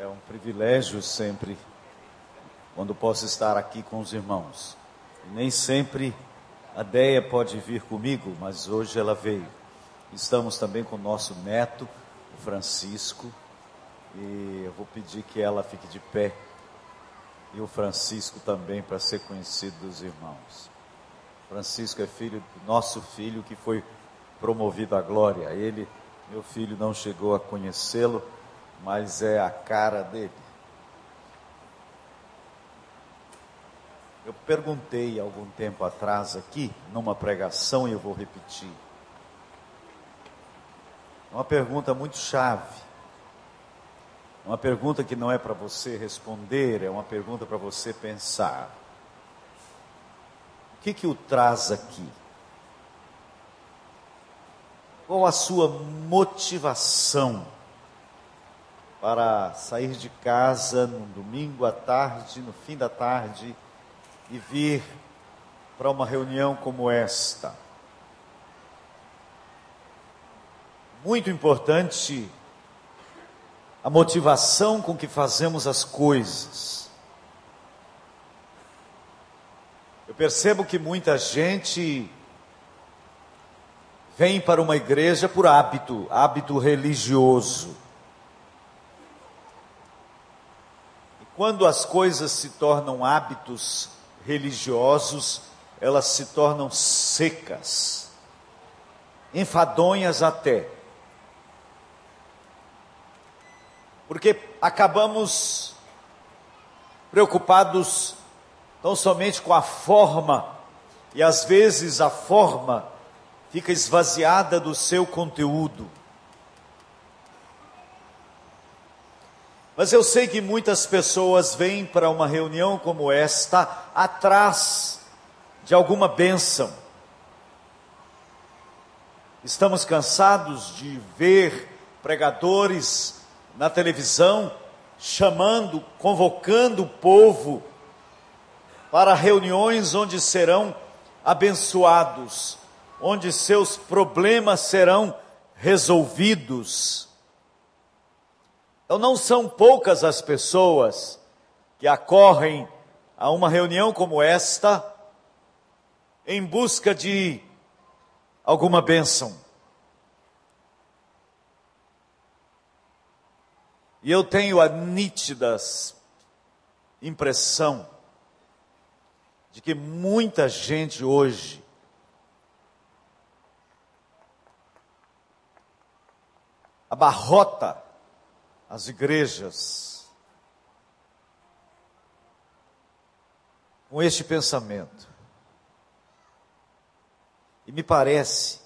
É um privilégio sempre quando posso estar aqui com os irmãos. Nem sempre a Deia pode vir comigo, mas hoje ela veio. Estamos também com o nosso neto, o Francisco, e eu vou pedir que ela fique de pé e o Francisco também para ser conhecido dos irmãos. Francisco é filho do nosso filho que foi promovido à glória. Ele, meu filho, não chegou a conhecê-lo, mas é a cara dele. Eu perguntei algum tempo atrás aqui, numa pregação, e eu vou repetir. Uma pergunta muito chave. Uma pergunta que não é para você responder, é uma pergunta para você pensar. O que que o traz aqui? Qual a sua motivação para sair de casa no domingo à tarde, no fim da tarde, e vir para uma reunião como esta? Muito importante a motivação com que fazemos as coisas. Eu percebo que muita gente vem para uma igreja por hábito, hábito religioso. Quando as coisas se tornam hábitos religiosos, elas se tornam secas, enfadonhas até. porque acabamos preocupados tão somente com a forma, e às vezes a forma fica esvaziada do seu conteúdo. Mas eu sei que muitas pessoas vêm para uma reunião como esta atrás de alguma bênção. Estamos cansados de ver pregadores na televisão, chamando, convocando o povo para reuniões onde serão abençoados, onde seus problemas serão resolvidos. Então não são poucas as pessoas que acorrem a uma reunião como esta em busca de alguma bênção. E eu tenho a nítida impressão de que muita gente hoje abarrota as igrejas com este pensamento. E me parece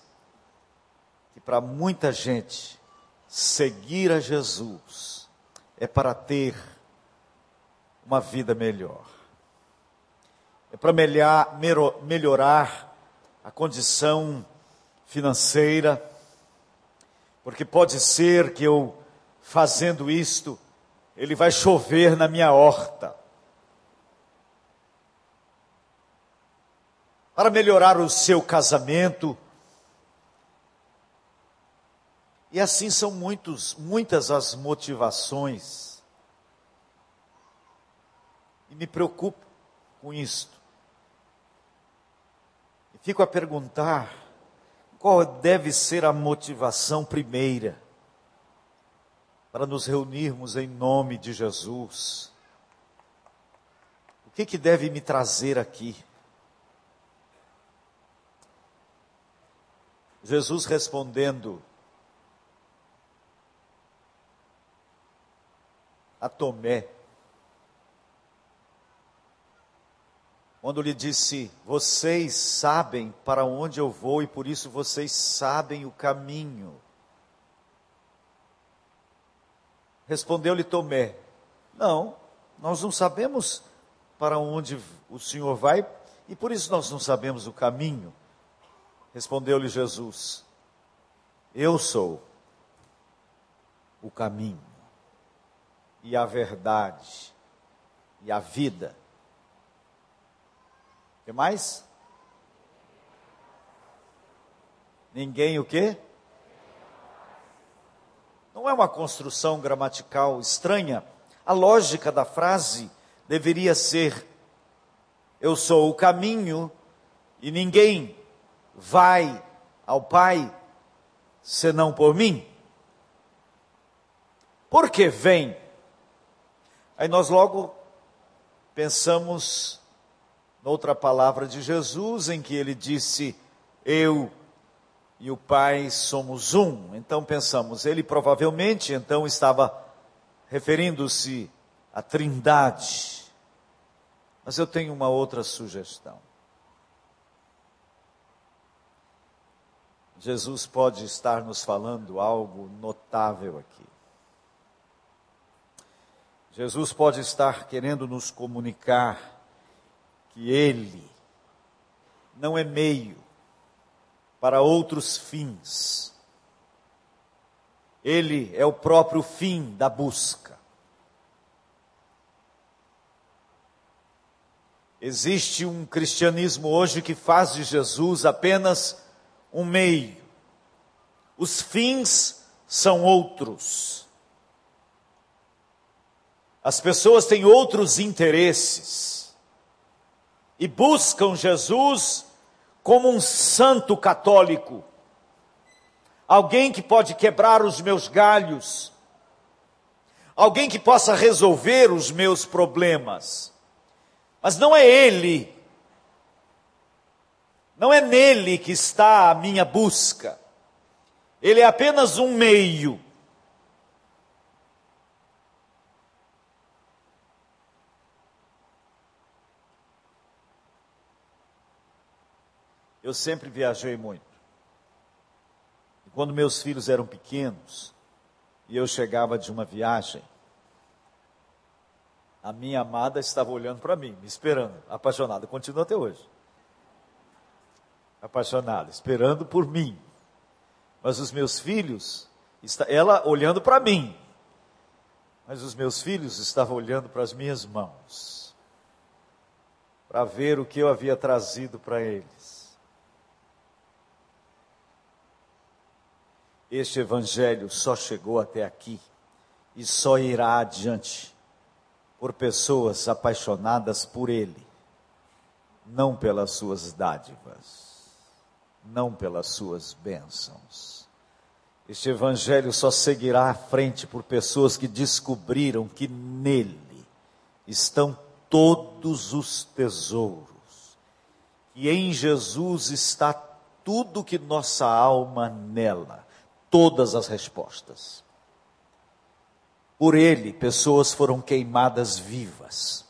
que para muita gente seguir a Jesus é para ter uma vida melhor. É para melhorar a condição financeira, porque pode ser que eu, fazendo isto, ele vai chover na minha horta. Para melhorar o seu casamento, E assim são muitos, muitas as motivações. E me preocupo com isto. E fico a perguntar qual deve ser a motivação primeira para nos reunirmos em nome de Jesus. O que, que deve me trazer aqui? Jesus respondendo, a Tomé. Quando lhe disse: Vocês sabem para onde eu vou e por isso vocês sabem o caminho. Respondeu-lhe Tomé: Não, nós não sabemos para onde o Senhor vai e por isso nós não sabemos o caminho. Respondeu-lhe Jesus: Eu sou o caminho e a verdade e a vida. O que mais? Ninguém o quê? Não é uma construção gramatical estranha A lógica da frase deveria ser: Eu sou o caminho e ninguém vai ao Pai senão por mim. Por que vem? Aí nós logo pensamos noutra palavra de Jesus em que ele disse: Eu e o Pai somos um. Então pensamos, ele provavelmente então estava referindo-se à Trindade. Mas eu tenho uma outra sugestão. Jesus pode estar nos falando algo notável aqui. Jesus pode estar querendo nos comunicar que Ele não é meio para outros fins. Ele é o próprio fim da busca. Existe um cristianismo hoje que faz de Jesus apenas um meio. Os fins são outros. As pessoas têm outros interesses e buscam Jesus como um santo católico, alguém que pode quebrar os meus galhos, alguém que possa resolver os meus problemas. Mas não é Ele, não é nele que está a minha busca, Ele é apenas um meio. Eu sempre viajei muito. E quando meus filhos eram pequenos e eu chegava de uma viagem, a minha amada estava olhando para mim, me esperando, apaixonada, continua até hoje. Apaixonada, esperando por mim. Mas os meus filhos, ela olhando para mim, mas os meus filhos estavam olhando para as minhas mãos, para ver o que eu havia trazido para eles. Este evangelho só chegou até aqui e só irá adiante por pessoas apaixonadas por Ele, não pelas suas dádivas, não pelas suas bênçãos. Este evangelho só seguirá à frente por pessoas que descobriram que nele estão todos os tesouros, e em Jesus está tudo que nossa alma nela todas as respostas. Por ele, pessoas foram queimadas vivas.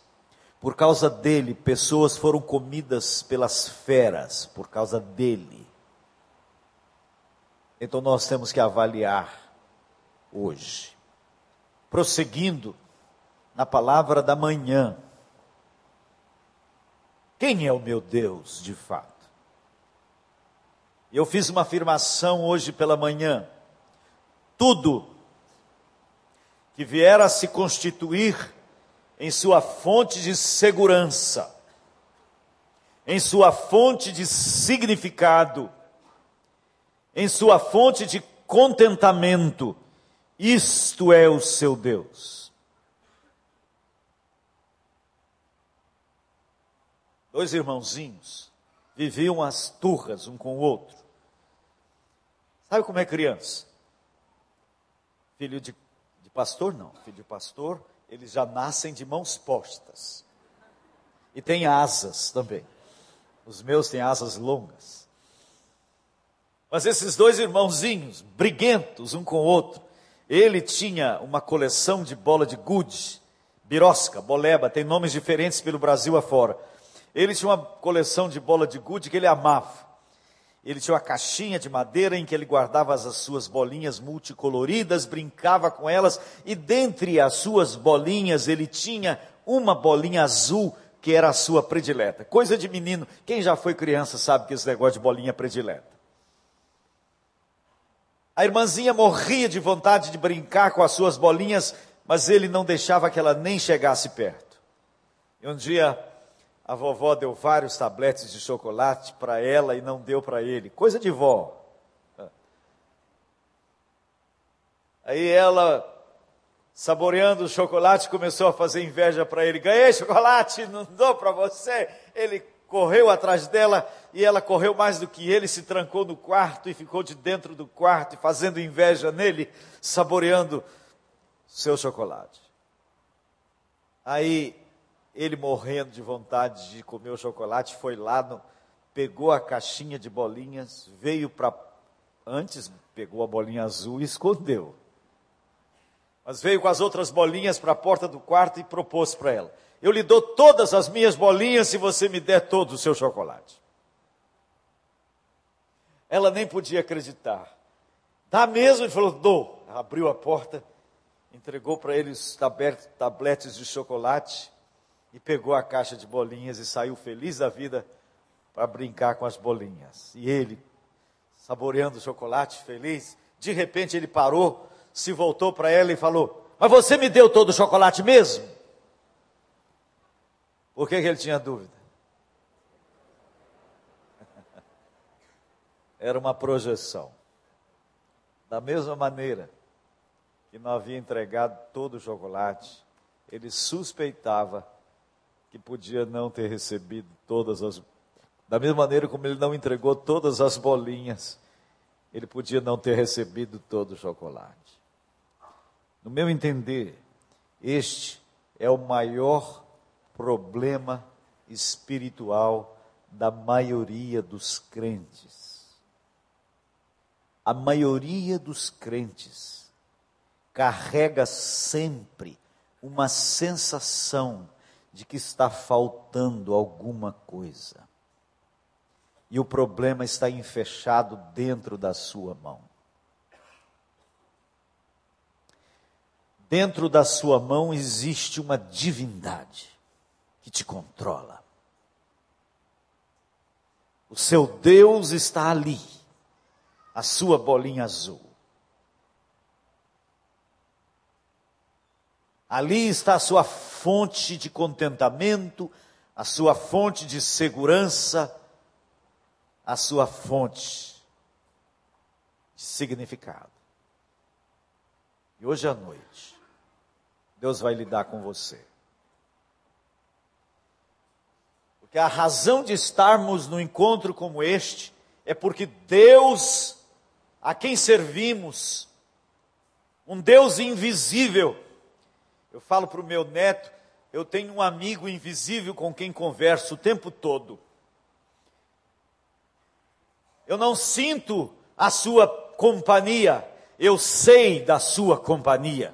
Por causa dele, pessoas foram comidas pelas feras. Por causa dele. Então nós temos que avaliar hoje. Prosseguindo na palavra da manhã. Quem é o meu Deus de fato? Eu fiz uma afirmação hoje pela manhã tudo que vier a se constituir em sua fonte de segurança, em sua fonte de significado, em sua fonte de contentamento, isto é o seu Deus. Dois irmãozinhos viviam as turras um com o outro. Sabe como é criança? Filho de, de pastor, não. Filho de pastor, eles já nascem de mãos postas. E tem asas também. Os meus têm asas longas. Mas esses dois irmãozinhos, briguentos um com o outro, ele tinha uma coleção de bola de gude, birosca, boleba, tem nomes diferentes pelo Brasil afora. Ele tinha uma coleção de bola de gude que ele amava. Ele tinha uma caixinha de madeira em que ele guardava as suas bolinhas multicoloridas, brincava com elas, e dentre as suas bolinhas ele tinha uma bolinha azul que era a sua predileta. Coisa de menino. Quem já foi criança sabe que esse negócio de bolinha predileta. A irmãzinha morria de vontade de brincar com as suas bolinhas, mas ele não deixava que ela nem chegasse perto. E um dia a vovó deu vários tabletes de chocolate para ela e não deu para ele. Coisa de vó. Aí ela saboreando o chocolate, começou a fazer inveja para ele. Ganhei chocolate, não dou para você. Ele correu atrás dela e ela correu mais do que ele, se trancou no quarto e ficou de dentro do quarto, fazendo inveja nele, saboreando seu chocolate. Aí ele morrendo de vontade de comer o chocolate, foi lá, no, pegou a caixinha de bolinhas, veio para. Antes pegou a bolinha azul e escondeu. Mas veio com as outras bolinhas para a porta do quarto e propôs para ela: Eu lhe dou todas as minhas bolinhas se você me der todo o seu chocolate. Ela nem podia acreditar. Dá mesmo? Ele falou: Dou. Abriu a porta, entregou para ele os tabletes de chocolate e pegou a caixa de bolinhas e saiu feliz da vida para brincar com as bolinhas. E ele, saboreando o chocolate, feliz, de repente ele parou, se voltou para ela e falou: Mas você me deu todo o chocolate mesmo? Por que, que ele tinha dúvida? Era uma projeção. Da mesma maneira que não havia entregado todo o chocolate, ele suspeitava que podia não ter recebido todas as. Da mesma maneira como ele não entregou todas as bolinhas, ele podia não ter recebido todo o chocolate. No meu entender, este é o maior problema espiritual da maioria dos crentes. A maioria dos crentes carrega sempre uma sensação de que está faltando alguma coisa. E o problema está enfechado dentro da sua mão. Dentro da sua mão existe uma divindade que te controla. O seu Deus está ali, a sua bolinha azul. Ali está a sua fonte de contentamento, a sua fonte de segurança, a sua fonte de significado. E hoje à noite, Deus vai lidar com você. Porque a razão de estarmos no encontro como este é porque Deus, a quem servimos, um Deus invisível, eu falo para o meu neto, eu tenho um amigo invisível com quem converso o tempo todo. Eu não sinto a sua companhia, eu sei da sua companhia.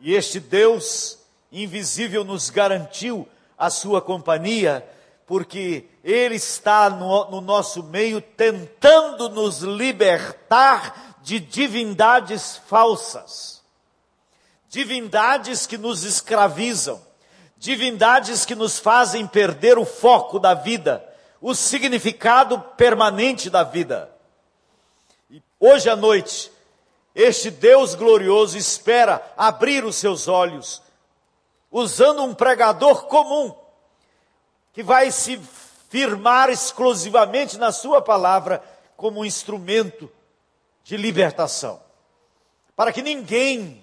E este Deus invisível nos garantiu a sua companhia, porque Ele está no, no nosso meio tentando nos libertar de divindades falsas divindades que nos escravizam, divindades que nos fazem perder o foco da vida, o significado permanente da vida. E hoje à noite, este Deus glorioso espera abrir os seus olhos, usando um pregador comum, que vai se firmar exclusivamente na Sua palavra como um instrumento de libertação, para que ninguém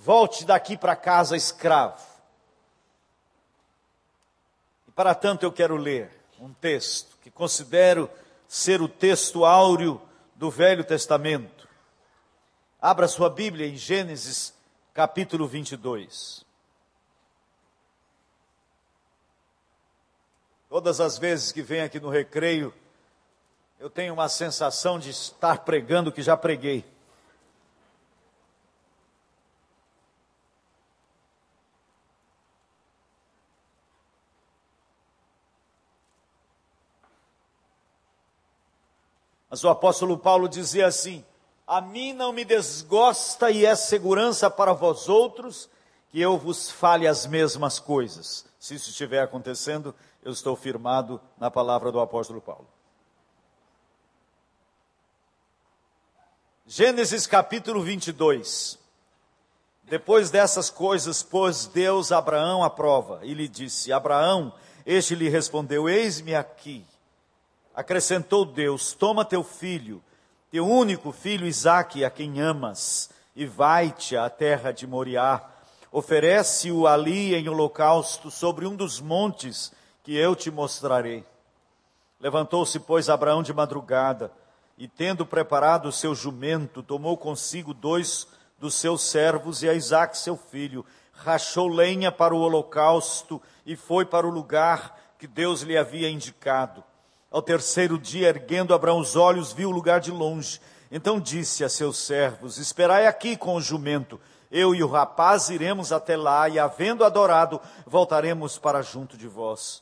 volte daqui para casa escravo. E para tanto eu quero ler um texto que considero ser o texto áureo do Velho Testamento. Abra sua Bíblia em Gênesis capítulo 22. Todas as vezes que venho aqui no recreio, eu tenho uma sensação de estar pregando o que já preguei. Mas o apóstolo Paulo dizia assim: A mim não me desgosta e é segurança para vós outros que eu vos fale as mesmas coisas. Se isso estiver acontecendo, eu estou firmado na palavra do apóstolo Paulo. Gênesis capítulo 22. Depois dessas coisas, pôs Deus Abraão à prova e lhe disse: Abraão, este lhe respondeu: Eis-me aqui. Acrescentou Deus: Toma teu filho, teu único filho Isaque, a quem amas, e vai-te à terra de Moriá. Oferece-o ali em holocausto sobre um dos montes que eu te mostrarei. Levantou-se, pois, Abraão de madrugada, e tendo preparado o seu jumento, tomou consigo dois dos seus servos e a Isaac, seu filho, rachou lenha para o holocausto e foi para o lugar que Deus lhe havia indicado. Ao terceiro dia, erguendo Abraão os olhos, viu o lugar de longe. Então disse a seus servos: Esperai aqui com o jumento. Eu e o rapaz iremos até lá, e havendo adorado, voltaremos para junto de vós.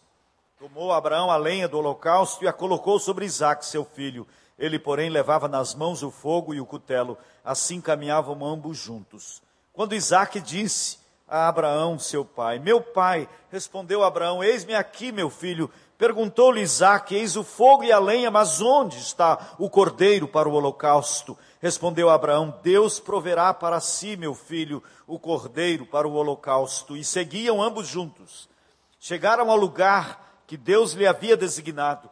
Tomou Abraão a lenha do holocausto e a colocou sobre Isaque, seu filho. Ele, porém, levava nas mãos o fogo e o cutelo. Assim caminhavam ambos juntos. Quando Isaque disse a Abraão, seu pai: Meu pai, respondeu Abraão: Eis-me aqui, meu filho. Perguntou-lhe Isaac, eis o fogo e a lenha, mas onde está o cordeiro para o holocausto? Respondeu Abraão, Deus proverá para si, meu filho, o cordeiro para o holocausto. E seguiam ambos juntos. Chegaram ao lugar que Deus lhe havia designado.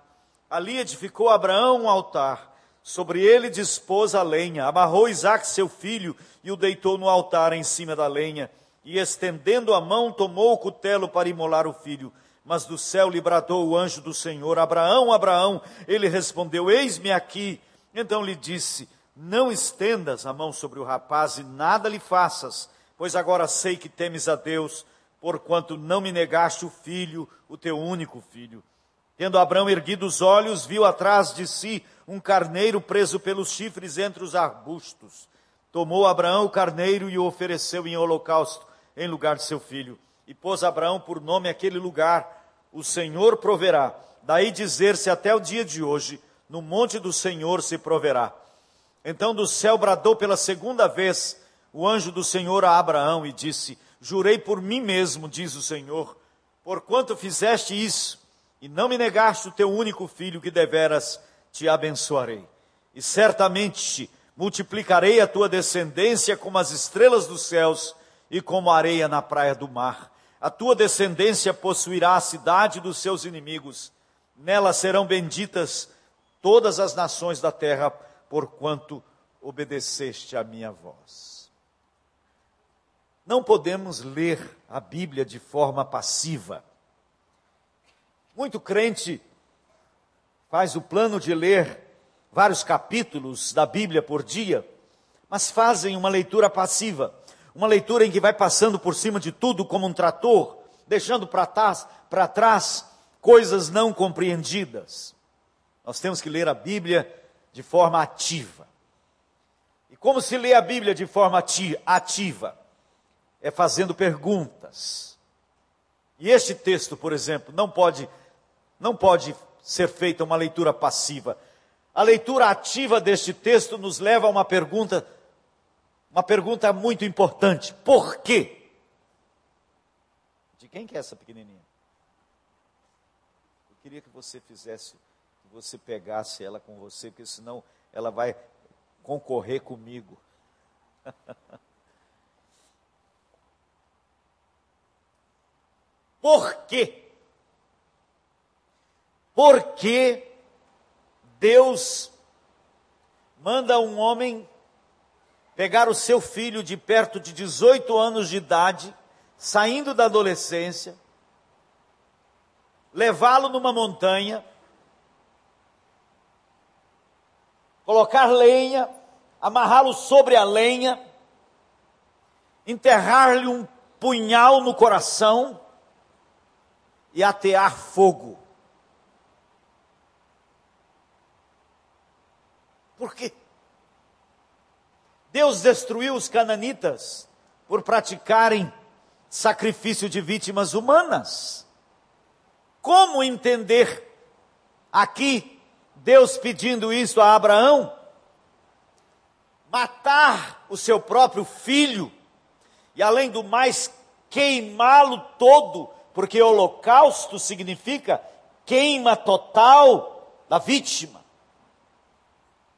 Ali edificou Abraão um altar. Sobre ele dispôs a lenha, amarrou Isaac, seu filho, e o deitou no altar em cima da lenha. E estendendo a mão, tomou o cutelo para imolar o filho. Mas do céu lhe bradou o anjo do Senhor: Abraão, Abraão. Ele respondeu: Eis-me aqui. Então lhe disse: Não estendas a mão sobre o rapaz e nada lhe faças, pois agora sei que temes a Deus, porquanto não me negaste o filho, o teu único filho. Tendo Abraão erguido os olhos, viu atrás de si um carneiro preso pelos chifres entre os arbustos. Tomou Abraão o carneiro e o ofereceu em holocausto em lugar de seu filho. E pôs Abraão por nome aquele lugar o Senhor proverá. Daí dizer-se até o dia de hoje, no monte do Senhor se proverá. Então do céu bradou pela segunda vez o anjo do Senhor a Abraão e disse: Jurei por mim mesmo, diz o Senhor, porquanto fizeste isso e não me negaste o teu único filho, que deveras te abençoarei. E certamente multiplicarei a tua descendência como as estrelas dos céus e como a areia na praia do mar a tua descendência possuirá a cidade dos seus inimigos. Nela serão benditas todas as nações da terra, porquanto obedeceste à minha voz. Não podemos ler a Bíblia de forma passiva. Muito crente faz o plano de ler vários capítulos da Bíblia por dia, mas fazem uma leitura passiva uma leitura em que vai passando por cima de tudo como um trator, deixando para trás, para trás coisas não compreendidas. Nós temos que ler a Bíblia de forma ativa. E como se lê a Bíblia de forma ativa? É fazendo perguntas. E este texto, por exemplo, não pode não pode ser feita uma leitura passiva. A leitura ativa deste texto nos leva a uma pergunta uma pergunta muito importante: por quê? De quem que é essa pequenininha? Eu queria que você fizesse, que você pegasse ela com você, porque senão ela vai concorrer comigo. Por quê? Porque Deus manda um homem pegar o seu filho de perto de 18 anos de idade, saindo da adolescência, levá-lo numa montanha, colocar lenha, amarrá-lo sobre a lenha, enterrar-lhe um punhal no coração e atear fogo. Por quê? Deus destruiu os cananitas por praticarem sacrifício de vítimas humanas. Como entender aqui Deus pedindo isso a Abraão? Matar o seu próprio filho e, além do mais, queimá-lo todo, porque holocausto significa queima total da vítima.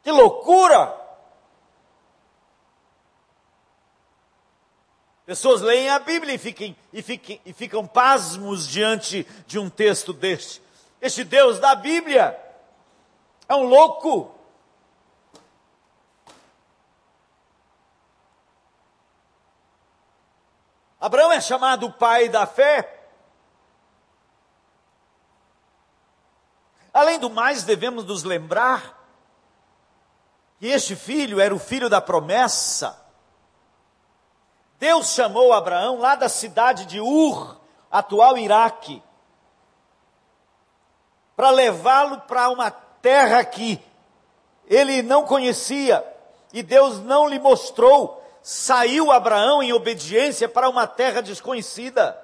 Que loucura! Pessoas leem a Bíblia e, fiquem, e, fiquem, e ficam pasmos diante de um texto deste. Este Deus da Bíblia é um louco. Abraão é chamado o pai da fé. Além do mais, devemos nos lembrar que este filho era o filho da promessa. Deus chamou Abraão lá da cidade de Ur, atual Iraque, para levá-lo para uma terra que ele não conhecia e Deus não lhe mostrou. Saiu Abraão em obediência para uma terra desconhecida,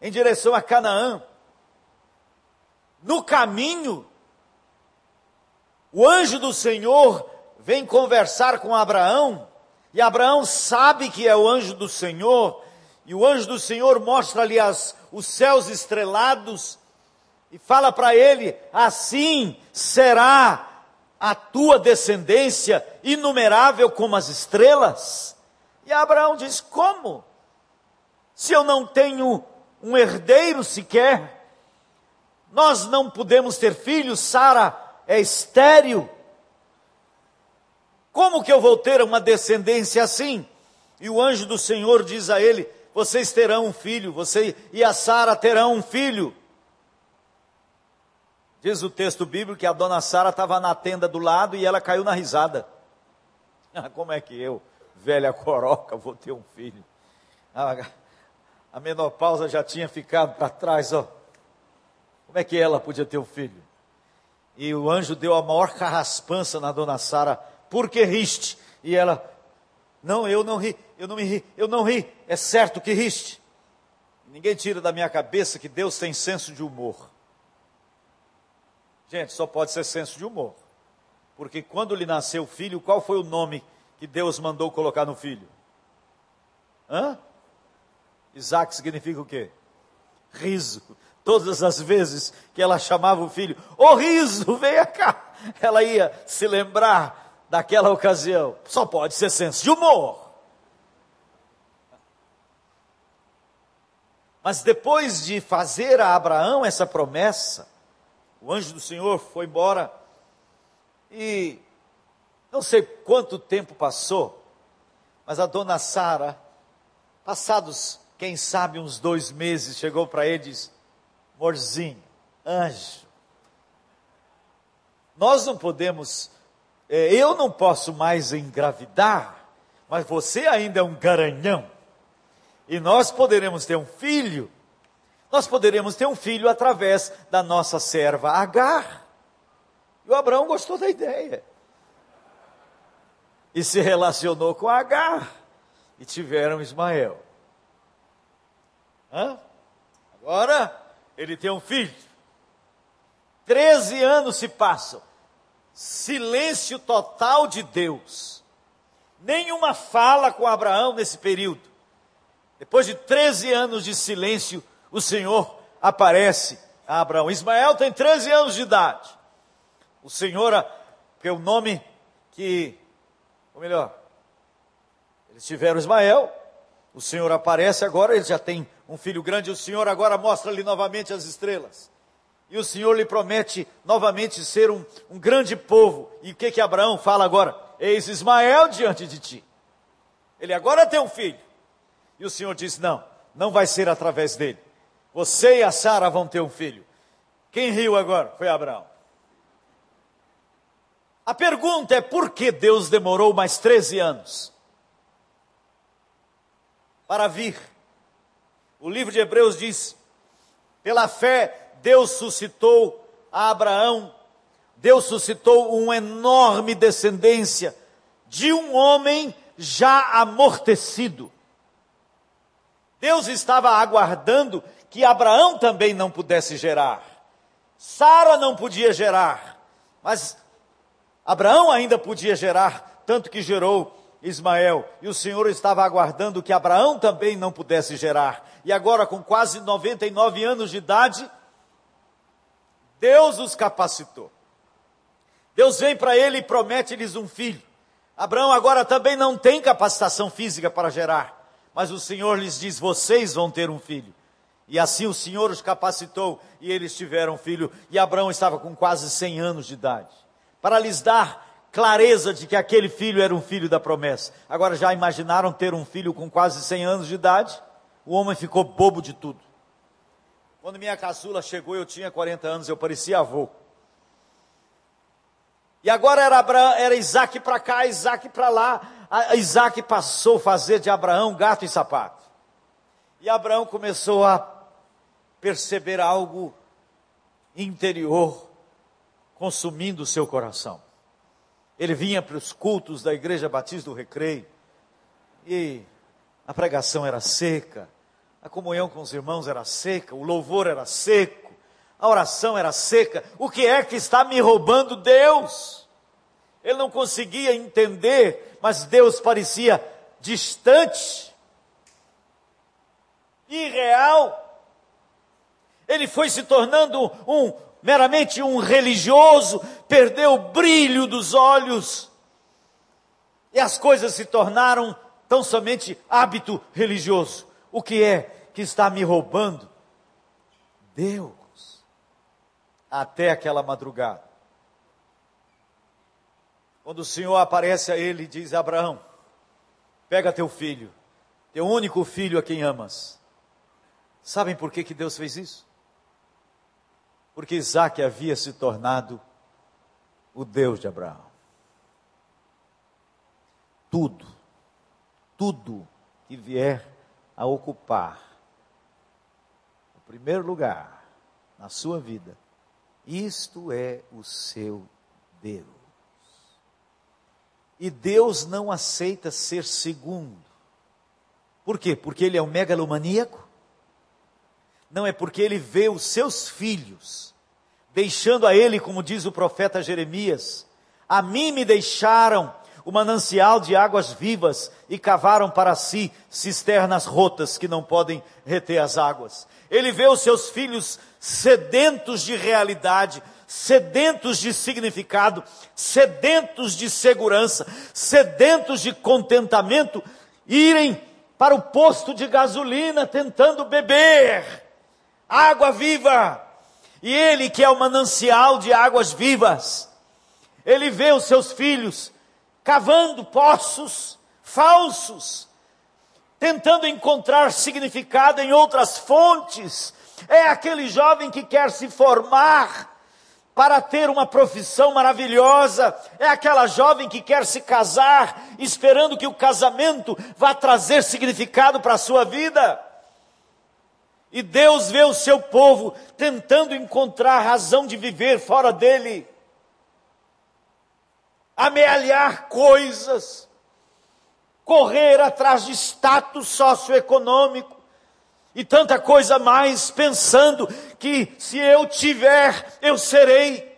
em direção a Canaã. No caminho, o anjo do Senhor vem conversar com Abraão, e Abraão sabe que é o anjo do Senhor, e o anjo do Senhor mostra-lhe os céus estrelados, e fala para ele: assim será a tua descendência inumerável como as estrelas. E Abraão diz: como? Se eu não tenho um herdeiro sequer, nós não podemos ter filhos, Sara é estéril. Como que eu vou ter uma descendência assim? E o anjo do Senhor diz a ele: Vocês terão um filho, você e a Sara terão um filho. Diz o texto bíblico que a dona Sara estava na tenda do lado e ela caiu na risada. Ah, como é que eu, velha coroca, vou ter um filho? A menopausa já tinha ficado para trás, ó. Como é que ela podia ter um filho? E o anjo deu a maior carraspança na dona Sara, por que riste? E ela, não, eu não ri, eu não me ri, eu não ri, é certo que riste. Ninguém tira da minha cabeça que Deus tem senso de humor. Gente, só pode ser senso de humor. Porque quando lhe nasceu o filho, qual foi o nome que Deus mandou colocar no filho? Hã? Isaac significa o quê? Riso. Todas as vezes que ela chamava o filho, ô oh, riso, venha cá, ela ia se lembrar daquela ocasião. Só pode ser senso de humor. Mas depois de fazer a Abraão essa promessa, o anjo do Senhor foi embora e não sei quanto tempo passou, mas a dona Sara, passados, quem sabe, uns dois meses, chegou para ele e disse: Morzinho, anjo, nós não podemos, eu não posso mais engravidar, mas você ainda é um garanhão, e nós poderemos ter um filho, nós poderemos ter um filho através da nossa serva Agar. E o Abraão gostou da ideia. E se relacionou com Agar. E tiveram Ismael. Hã? Agora, ele tem um filho. Treze anos se passam. Silêncio total de Deus. Nenhuma fala com Abraão nesse período. Depois de 13 anos de silêncio, o Senhor aparece a Abraão. Ismael tem 13 anos de idade. O Senhor, que é o nome que, ou melhor, eles tiveram Ismael, o Senhor aparece agora, ele já tem um filho grande, o Senhor agora mostra-lhe novamente as estrelas. E o Senhor lhe promete novamente ser um, um grande povo. E o que que Abraão fala agora? Eis Ismael diante de ti. Ele agora tem um filho. E o Senhor diz: não, não vai ser através dele. Você e a Sara vão ter um filho. Quem riu agora? Foi Abraão. A pergunta é por que Deus demorou mais 13 anos para vir? O livro de Hebreus diz: pela fé, Deus suscitou a Abraão, Deus suscitou uma enorme descendência de um homem já amortecido. Deus estava aguardando que Abraão também não pudesse gerar. Sara não podia gerar, mas Abraão ainda podia gerar, tanto que gerou Ismael. E o Senhor estava aguardando que Abraão também não pudesse gerar. E agora, com quase 99 anos de idade, Deus os capacitou. Deus vem para ele e promete-lhes um filho. Abraão agora também não tem capacitação física para gerar, mas o Senhor lhes diz: vocês vão ter um filho. E assim o Senhor os capacitou e eles tiveram filho. E Abraão estava com quase 100 anos de idade. Para lhes dar clareza de que aquele filho era um filho da promessa. Agora já imaginaram ter um filho com quase 100 anos de idade? O homem ficou bobo de tudo. Quando minha caçula chegou, eu tinha 40 anos, eu parecia avô. E agora era, Abraão, era Isaac para cá, Isaac para lá. Isaac passou a fazer de Abraão gato e sapato. E Abraão começou a perceber algo interior consumindo o seu coração. Ele vinha para os cultos da Igreja Batista do Recreio e a pregação era seca, a comunhão com os irmãos era seca, o louvor era seco, a oração era seca. O que é que está me roubando Deus? Ele não conseguia entender, mas Deus parecia distante, irreal. Ele foi se tornando um meramente um religioso, perdeu o brilho dos olhos. E as coisas se tornaram tão somente hábito religioso. O que é que está me roubando? Deus. Até aquela madrugada. Quando o Senhor aparece a ele e diz: Abraão, pega teu filho, teu único filho a quem amas. Sabem por que, que Deus fez isso? porque Isaac havia se tornado o Deus de Abraão. Tudo, tudo que vier a ocupar o primeiro lugar na sua vida, isto é o seu Deus. E Deus não aceita ser segundo. Por quê? Porque ele é um megalomaníaco? Não, é porque ele vê os seus filhos, deixando a ele, como diz o profeta Jeremias, a mim me deixaram o manancial de águas vivas e cavaram para si cisternas rotas que não podem reter as águas. Ele vê os seus filhos sedentos de realidade, sedentos de significado, sedentos de segurança, sedentos de contentamento, irem para o posto de gasolina tentando beber água viva. E ele que é o manancial de águas vivas, ele vê os seus filhos cavando poços falsos, tentando encontrar significado em outras fontes. É aquele jovem que quer se formar para ter uma profissão maravilhosa. É aquela jovem que quer se casar, esperando que o casamento vá trazer significado para a sua vida. E Deus vê o seu povo tentando encontrar razão de viver fora dele, amealhar coisas, correr atrás de status socioeconômico e tanta coisa mais, pensando que se eu tiver, eu serei.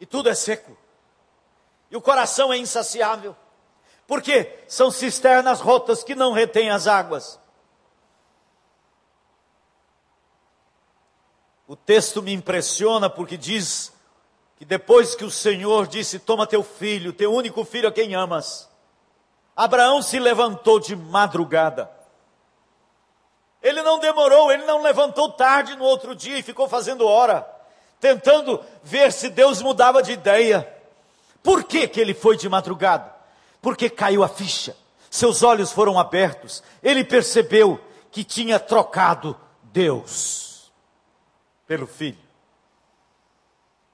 E tudo é seco, e o coração é insaciável. Porque são cisternas rotas que não retêm as águas. O texto me impressiona porque diz que depois que o Senhor disse: Toma teu filho, teu único filho a quem amas, Abraão se levantou de madrugada. Ele não demorou, ele não levantou tarde no outro dia e ficou fazendo hora, tentando ver se Deus mudava de ideia. Por que, que ele foi de madrugada? porque caiu a ficha, seus olhos foram abertos, ele percebeu que tinha trocado Deus pelo Filho.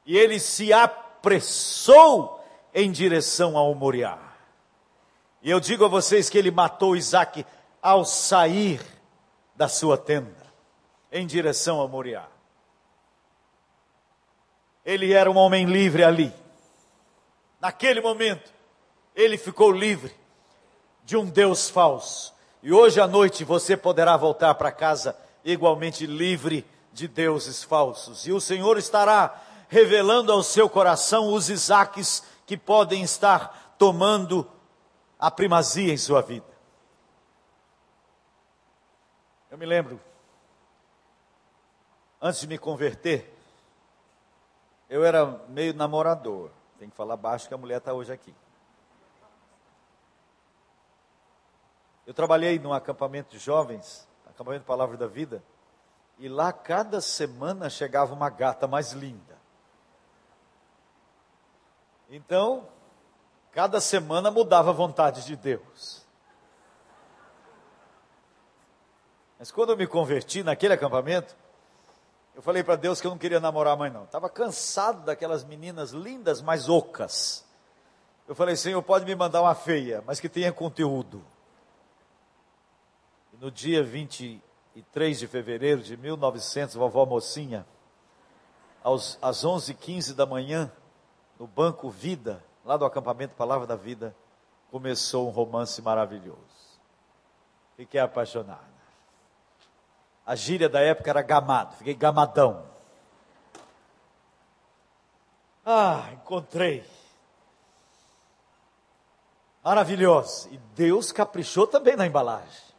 E ele se apressou em direção ao Moriá. E eu digo a vocês que ele matou Isaac ao sair da sua tenda, em direção ao Moriá. Ele era um homem livre ali. Naquele momento, ele ficou livre de um Deus falso. E hoje à noite você poderá voltar para casa igualmente livre de deuses falsos. E o Senhor estará revelando ao seu coração os Isaques que podem estar tomando a primazia em sua vida. Eu me lembro, antes de me converter, eu era meio namorador. Tem que falar baixo que a mulher está hoje aqui. Eu trabalhei num acampamento de jovens, acampamento Palavra da Vida, e lá cada semana chegava uma gata mais linda. Então, cada semana mudava a vontade de Deus. Mas quando eu me converti naquele acampamento, eu falei para Deus que eu não queria namorar mais não. Estava cansado daquelas meninas lindas, mas ocas. Eu falei, Senhor, pode me mandar uma feia, mas que tenha conteúdo. E no dia 23 de fevereiro de 1900, vovó mocinha, aos, às 11h15 da manhã, no Banco Vida, lá do acampamento Palavra da Vida, começou um romance maravilhoso. Fiquei apaixonado. A gíria da época era gamado, fiquei gamadão. Ah, encontrei. Maravilhoso. E Deus caprichou também na embalagem.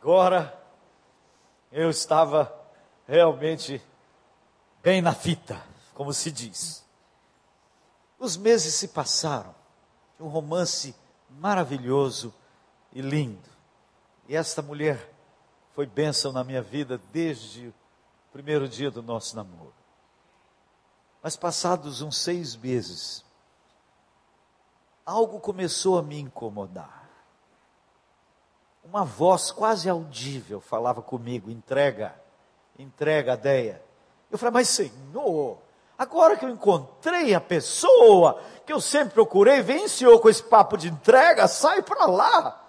Agora, eu estava realmente bem na fita, como se diz. Os meses se passaram, um romance maravilhoso e lindo. E esta mulher foi bênção na minha vida desde o primeiro dia do nosso namoro. Mas passados uns seis meses, algo começou a me incomodar. Uma voz quase audível falava comigo: entrega, entrega a Deia. Eu falei, mas Senhor, agora que eu encontrei a pessoa que eu sempre procurei, vem Senhor com esse papo de entrega, sai para lá.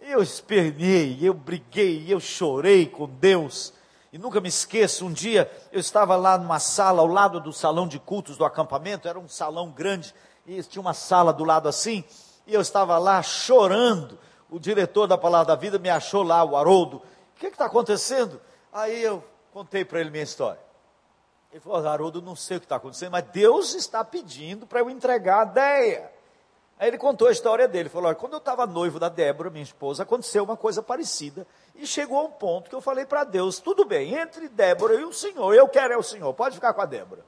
Eu espernei, eu briguei, eu chorei com Deus. E nunca me esqueço, um dia eu estava lá numa sala ao lado do salão de cultos do acampamento, era um salão grande, e tinha uma sala do lado assim, e eu estava lá chorando. O diretor da Palavra da Vida me achou lá, o Haroldo. O que está acontecendo? Aí eu contei para ele minha história. Ele falou, Haroldo, não sei o que está acontecendo, mas Deus está pedindo para eu entregar a ideia. Aí ele contou a história dele, falou, olha, quando eu estava noivo da Débora, minha esposa, aconteceu uma coisa parecida, e chegou a um ponto que eu falei para Deus, tudo bem, entre Débora e o Senhor, eu quero é o Senhor, pode ficar com a Débora.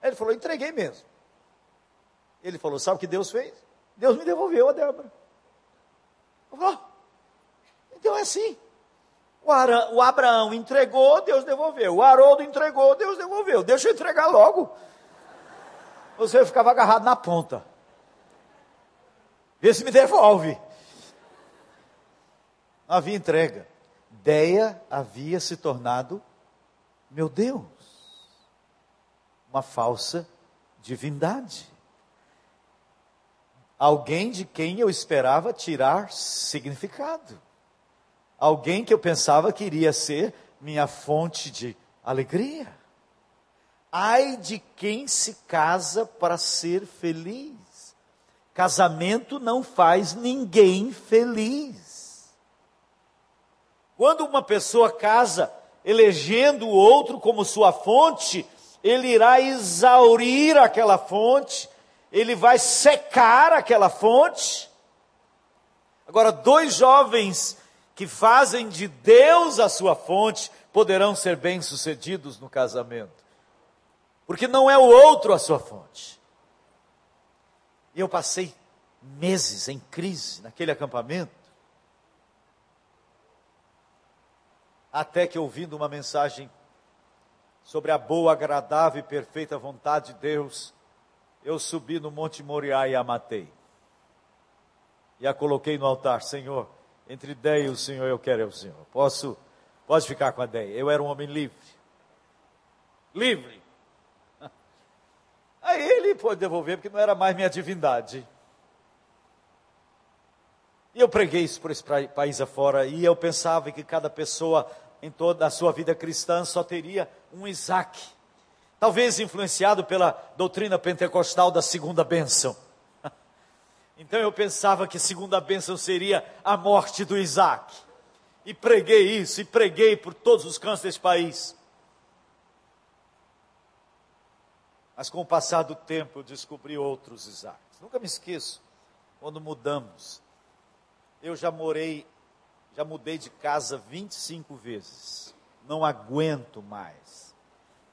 Aí ele falou, entreguei mesmo. Ele falou, sabe o que Deus fez? Deus me devolveu a Débora. Oh, então é assim. O, Ara, o Abraão entregou, Deus devolveu. O Haroldo entregou, Deus devolveu. Deixa eu entregar logo. Você ficava agarrado na ponta. Vê se me devolve. Havia entrega. Deia havia se tornado, meu Deus, uma falsa divindade. Alguém de quem eu esperava tirar significado. Alguém que eu pensava que iria ser minha fonte de alegria. Ai de quem se casa para ser feliz. Casamento não faz ninguém feliz. Quando uma pessoa casa elegendo o outro como sua fonte, ele irá exaurir aquela fonte, ele vai secar aquela fonte. Agora, dois jovens que fazem de Deus a sua fonte poderão ser bem-sucedidos no casamento, porque não é o outro a sua fonte. E eu passei meses em crise naquele acampamento, até que ouvindo uma mensagem sobre a boa, agradável e perfeita vontade de Deus, eu subi no Monte Moriá e a matei. E a coloquei no altar, Senhor, entre Deia e o Senhor eu quero é o Senhor. Posso, pode ficar com a Deia. Eu era um homem livre. Livre. Aí ele pôde devolver, porque não era mais minha divindade. E eu preguei isso por esse país afora, e eu pensava que cada pessoa em toda a sua vida cristã só teria um Isaac. Talvez influenciado pela doutrina pentecostal da segunda bênção. Então eu pensava que a segunda bênção seria a morte do Isaac. E preguei isso, e preguei por todos os cantos desse país. Mas com o passar do tempo eu descobri outros Isaacs. Nunca me esqueço, quando mudamos. Eu já morei, já mudei de casa 25 vezes. Não aguento mais.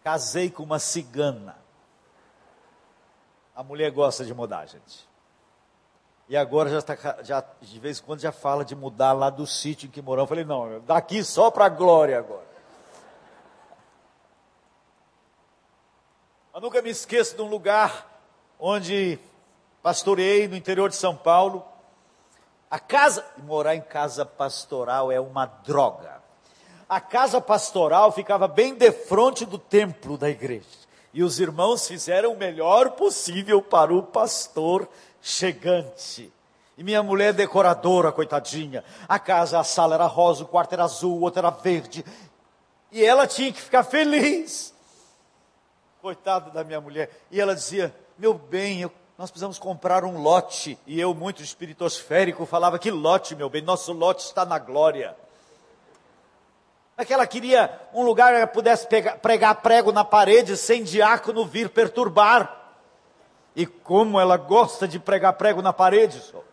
Casei com uma cigana. A mulher gosta de mudar, gente. E agora já, tá, já de vez em quando já fala de mudar lá do sítio em que moramos. Eu falei, não, daqui só para a glória agora. Eu nunca me esqueço de um lugar onde pastoreei no interior de São Paulo. A casa, morar em casa pastoral é uma droga. A casa pastoral ficava bem de frente do templo da igreja. E os irmãos fizeram o melhor possível para o pastor chegante. E minha mulher decoradora, coitadinha. A casa, a sala era rosa, o quarto era azul, o outro era verde. E ela tinha que ficar feliz. Coitada da minha mulher. E ela dizia: Meu bem, eu, nós precisamos comprar um lote. E eu, muito espiritosférico, falava: Que lote, meu bem? Nosso lote está na glória. Mas que ela queria um lugar que ela pudesse pegar, pregar prego na parede sem diácono vir perturbar. E como ela gosta de pregar prego na parede, só.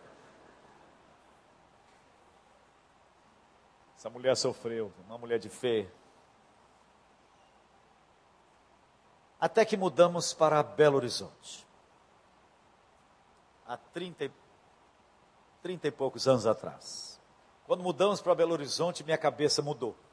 Essa mulher sofreu, uma mulher de fé. Até que mudamos para Belo Horizonte. Há 30 30 e poucos anos atrás. Quando mudamos para Belo Horizonte, minha cabeça mudou.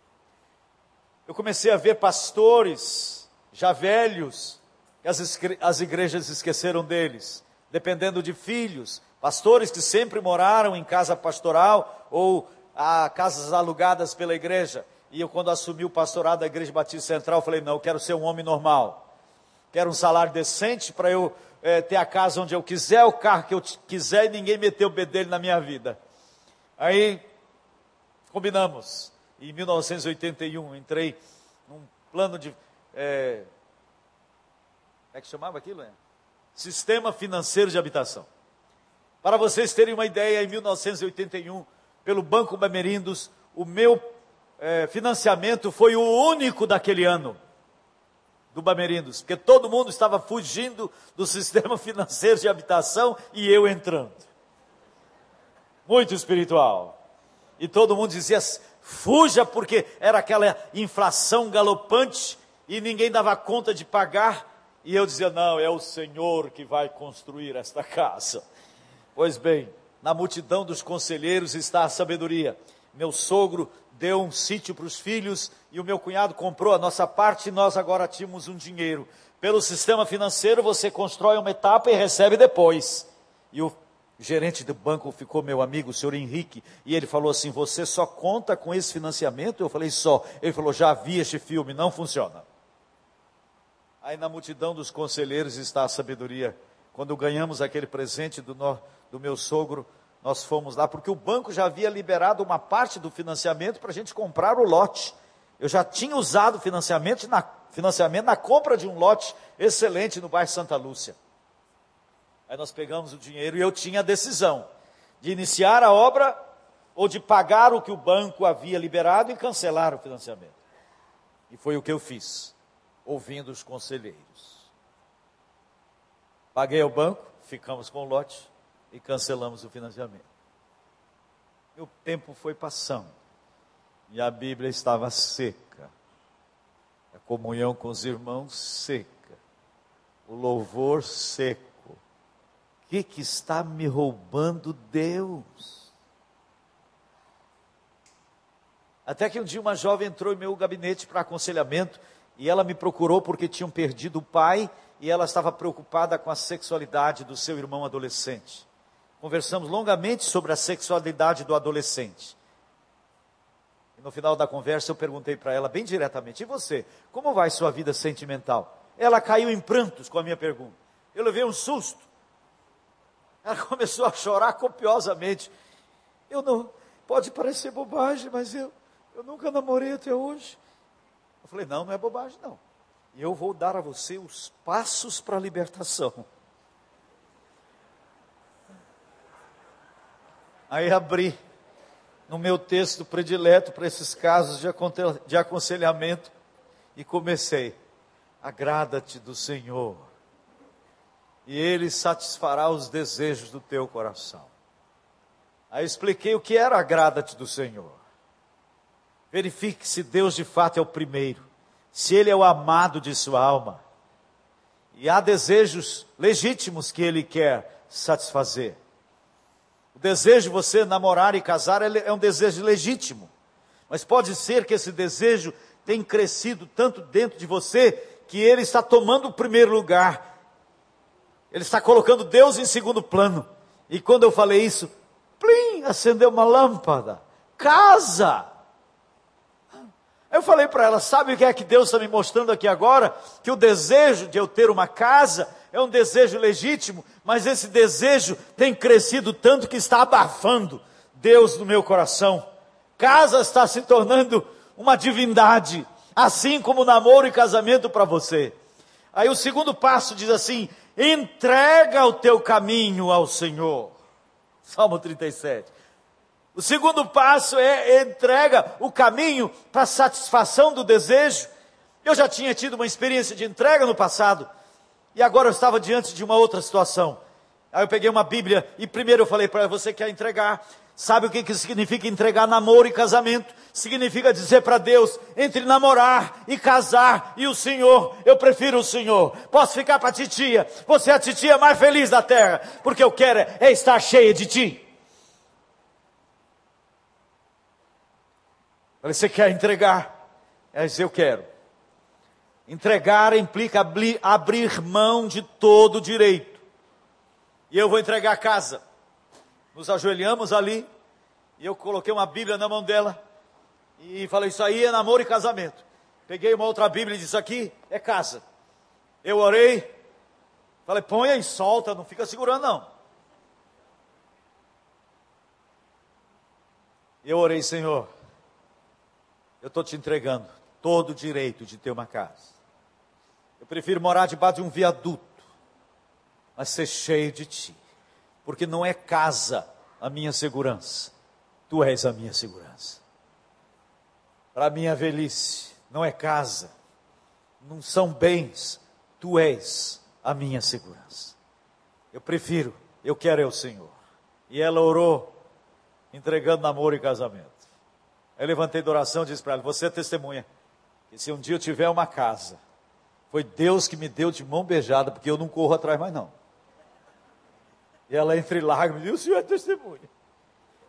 Eu comecei a ver pastores já velhos, as, as igrejas esqueceram deles, dependendo de filhos, pastores que sempre moraram em casa pastoral ou a casas alugadas pela igreja. E eu, quando assumi o pastorado da Igreja Batista Central, falei: não, eu quero ser um homem normal. Quero um salário decente para eu é, ter a casa onde eu quiser, o carro que eu quiser e ninguém meter o bedelho na minha vida. Aí, combinamos. Em 1981, entrei num plano de. É, é que chamava aquilo? É? Sistema Financeiro de Habitação. Para vocês terem uma ideia, em 1981, pelo Banco Bamerindos, o meu é, financiamento foi o único daquele ano do Bamerindos, porque todo mundo estava fugindo do sistema financeiro de habitação e eu entrando. Muito espiritual. E todo mundo dizia: fuja, porque era aquela inflação galopante e ninguém dava conta de pagar. E eu dizia: não, é o Senhor que vai construir esta casa. Pois bem, na multidão dos conselheiros está a sabedoria. Meu sogro deu um sítio para os filhos e o meu cunhado comprou a nossa parte e nós agora tínhamos um dinheiro. Pelo sistema financeiro, você constrói uma etapa e recebe depois. E o gerente do banco ficou meu amigo, o senhor Henrique, e ele falou assim: Você só conta com esse financiamento? Eu falei: Só. Ele falou: Já vi este filme, não funciona. Aí na multidão dos conselheiros está a sabedoria. Quando ganhamos aquele presente do, no, do meu sogro, nós fomos lá, porque o banco já havia liberado uma parte do financiamento para a gente comprar o lote. Eu já tinha usado financiamento na, financiamento na compra de um lote excelente no bairro Santa Lúcia. Aí nós pegamos o dinheiro e eu tinha a decisão de iniciar a obra ou de pagar o que o banco havia liberado e cancelar o financiamento. E foi o que eu fiz, ouvindo os conselheiros. Paguei ao banco, ficamos com o lote, e cancelamos o financiamento. E o tempo foi passando. E a Bíblia estava seca. A comunhão com os irmãos seca. O louvor seco. Que, que está me roubando Deus? Até que um dia uma jovem entrou em meu gabinete para aconselhamento e ela me procurou porque tinham perdido o pai e ela estava preocupada com a sexualidade do seu irmão adolescente conversamos longamente sobre a sexualidade do adolescente. E no final da conversa eu perguntei para ela bem diretamente: E você, como vai sua vida sentimental? Ela caiu em prantos com a minha pergunta. Eu levei um susto. Ela começou a chorar copiosamente. Eu não, pode parecer bobagem, mas eu, eu nunca namorei até hoje. Eu falei: Não, não é bobagem, não. Eu vou dar a você os passos para a libertação. Aí abri no meu texto predileto para esses casos de aconselhamento e comecei. Agrada-te do Senhor, e Ele satisfará os desejos do teu coração. Aí expliquei o que era agrada-te do Senhor. Verifique se Deus de fato é o primeiro, se Ele é o amado de sua alma, e há desejos legítimos que Ele quer satisfazer. O desejo de você namorar e casar é um desejo legítimo. Mas pode ser que esse desejo tenha crescido tanto dentro de você que ele está tomando o primeiro lugar. Ele está colocando Deus em segundo plano. E quando eu falei isso, plim, acendeu uma lâmpada. Casa! Eu falei para ela, sabe o que é que Deus está me mostrando aqui agora? Que o desejo de eu ter uma casa é um desejo legítimo, mas esse desejo tem crescido tanto que está abafando Deus no meu coração. Casa está se tornando uma divindade, assim como namoro e casamento para você. Aí o segundo passo diz assim: entrega o teu caminho ao Senhor. Salmo 37. O segundo passo é entrega o caminho para a satisfação do desejo. Eu já tinha tido uma experiência de entrega no passado, e agora eu estava diante de uma outra situação. Aí eu peguei uma Bíblia e primeiro eu falei para ela: você quer entregar? Sabe o que, que significa entregar namoro e casamento? Significa dizer para Deus, entre namorar e casar e o Senhor, eu prefiro o Senhor. Posso ficar para a titia, você é a titia mais feliz da terra, porque eu quero é estar cheia de ti. Você quer entregar? Ela disse, eu quero. Entregar implica abrir, abrir mão de todo direito. E eu vou entregar a casa. Nos ajoelhamos ali, e eu coloquei uma Bíblia na mão dela, e falei, isso aí é namoro e casamento. Peguei uma outra Bíblia e disse, aqui é casa. Eu orei, falei, põe e solta, não fica segurando não. Eu orei, Senhor, eu estou te entregando todo o direito de ter uma casa. Eu prefiro morar debaixo de um viaduto, mas ser cheio de ti, porque não é casa a minha segurança, tu és a minha segurança. Para a minha velhice, não é casa, não são bens, tu és a minha segurança. Eu prefiro, eu quero é o Senhor. E ela orou, entregando namoro e casamento. Eu levantei da oração e disse para ela: Você é testemunha. Que se um dia eu tiver uma casa, foi Deus que me deu de mão beijada, porque eu não corro atrás mais não. E ela, entre lágrimas, disse: O senhor é testemunha.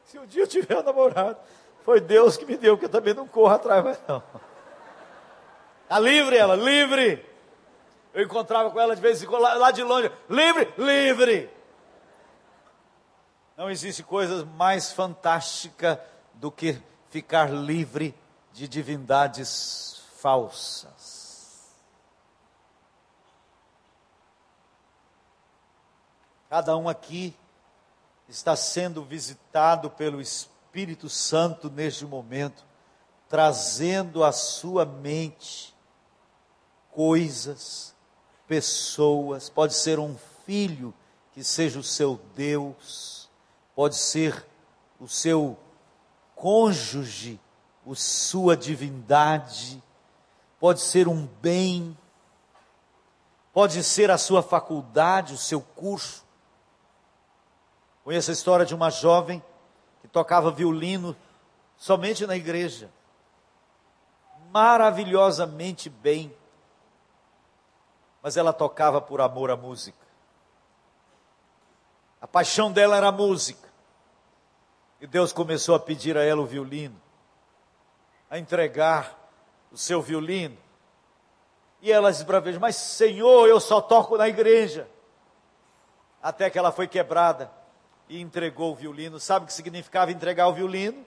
Se um dia eu tiver um namorado, foi Deus que me deu, porque eu também não corro atrás mais não. Está livre ela, livre. Eu encontrava com ela de vez em quando, lá de longe, livre, livre. Não existe coisa mais fantástica do que ficar livre de divindades falsas. Cada um aqui está sendo visitado pelo Espírito Santo neste momento, trazendo à sua mente coisas, pessoas, pode ser um filho que seja o seu Deus, pode ser o seu cônjuge, o sua divindade, pode ser um bem, pode ser a sua faculdade, o seu curso. Conheço a história de uma jovem que tocava violino somente na igreja, maravilhosamente bem, mas ela tocava por amor à música. A paixão dela era a música. E Deus começou a pedir a ela o violino, a entregar o seu violino. E ela esbravejou, mas Senhor, eu só toco na igreja. Até que ela foi quebrada e entregou o violino. Sabe o que significava entregar o violino?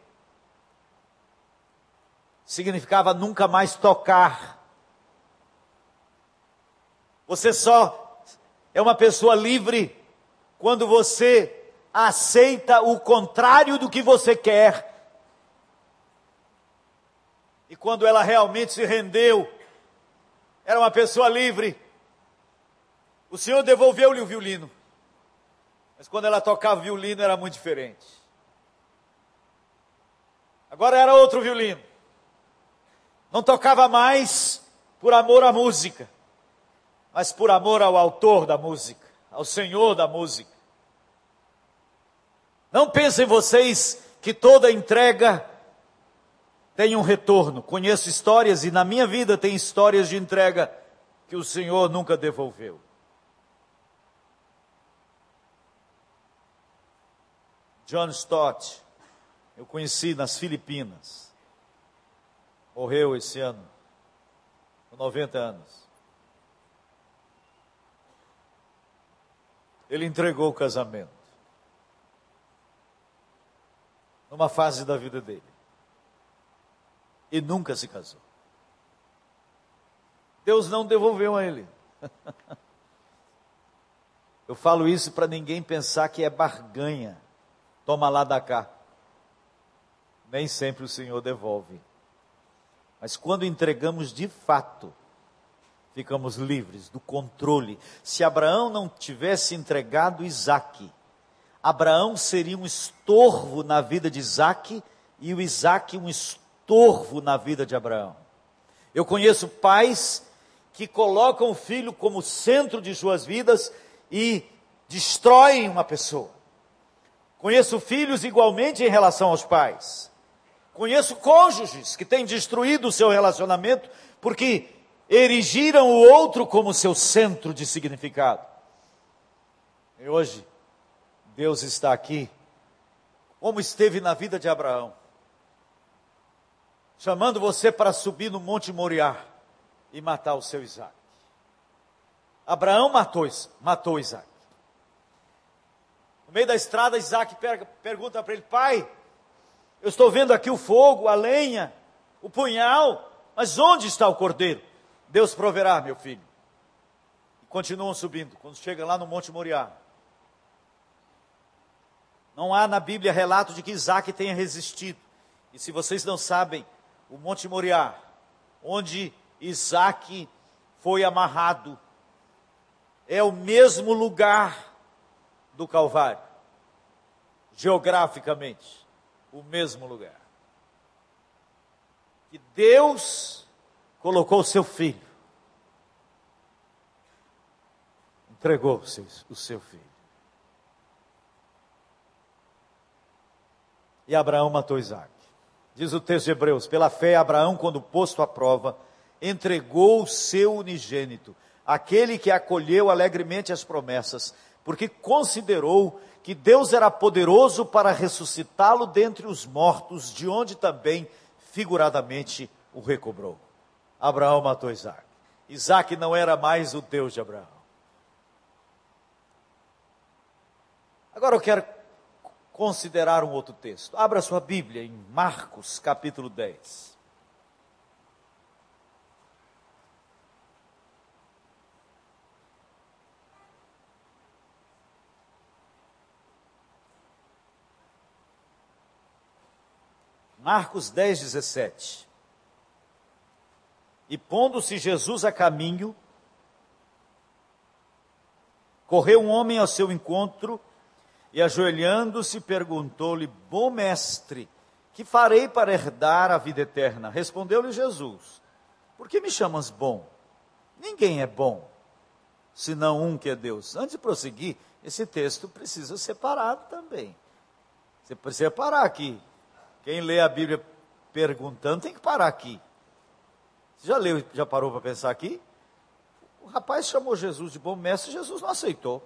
Significava nunca mais tocar. Você só é uma pessoa livre quando você aceita o contrário do que você quer. E quando ela realmente se rendeu, era uma pessoa livre. O Senhor devolveu-lhe o violino. Mas quando ela tocava violino era muito diferente. Agora era outro violino. Não tocava mais por amor à música, mas por amor ao autor da música, ao Senhor da música. Não pensem vocês que toda entrega tem um retorno. Conheço histórias e na minha vida tem histórias de entrega que o Senhor nunca devolveu. John Stott, eu conheci nas Filipinas. Morreu esse ano, com 90 anos. Ele entregou o casamento. Numa fase da vida dele. E nunca se casou. Deus não devolveu a ele. Eu falo isso para ninguém pensar que é barganha. Toma lá da cá. Nem sempre o Senhor devolve. Mas quando entregamos de fato, ficamos livres do controle. Se Abraão não tivesse entregado Isaac, Abraão seria um estorvo na vida de Isaac e o Isaac um estorvo na vida de Abraão. Eu conheço pais que colocam o filho como centro de suas vidas e destroem uma pessoa. Conheço filhos igualmente em relação aos pais. Conheço cônjuges que têm destruído o seu relacionamento porque erigiram o outro como seu centro de significado. E hoje, Deus está aqui, como esteve na vida de Abraão, chamando você para subir no Monte Moriá e matar o seu Isaac. Abraão matou, matou Isaac. No meio da estrada, Isaac pergunta para ele: Pai, eu estou vendo aqui o fogo, a lenha, o punhal, mas onde está o cordeiro? Deus proverá, meu filho. Continuam subindo. Quando chega lá no Monte Moriá, não há na Bíblia relato de que Isaac tenha resistido. E se vocês não sabem, o Monte Moriá, onde Isaac foi amarrado, é o mesmo lugar do Calvário, geograficamente, o mesmo lugar. Que Deus colocou o seu filho, entregou o seu, filho. E Abraão matou Isaac. Diz o texto de Hebreus: pela fé, Abraão, quando posto à prova, entregou o seu unigênito aquele que acolheu alegremente as promessas, porque considerou que Deus era poderoso para ressuscitá-lo dentre os mortos, de onde também, figuradamente, o recobrou. Abraão matou Isaac. Isaac não era mais o Deus de Abraão. Agora eu quero considerar um outro texto. Abra sua Bíblia em Marcos, capítulo 10. Marcos 10, 17. E pondo-se Jesus a caminho, correu um homem ao seu encontro e, ajoelhando-se, perguntou-lhe: Bom mestre, que farei para herdar a vida eterna? Respondeu-lhe Jesus: Por que me chamas bom? Ninguém é bom, senão um que é Deus. Antes de prosseguir, esse texto precisa ser parado também. Você precisa parar aqui. Quem lê a Bíblia perguntando tem que parar aqui. Você já leu, já parou para pensar aqui? O rapaz chamou Jesus de bom mestre, Jesus não aceitou.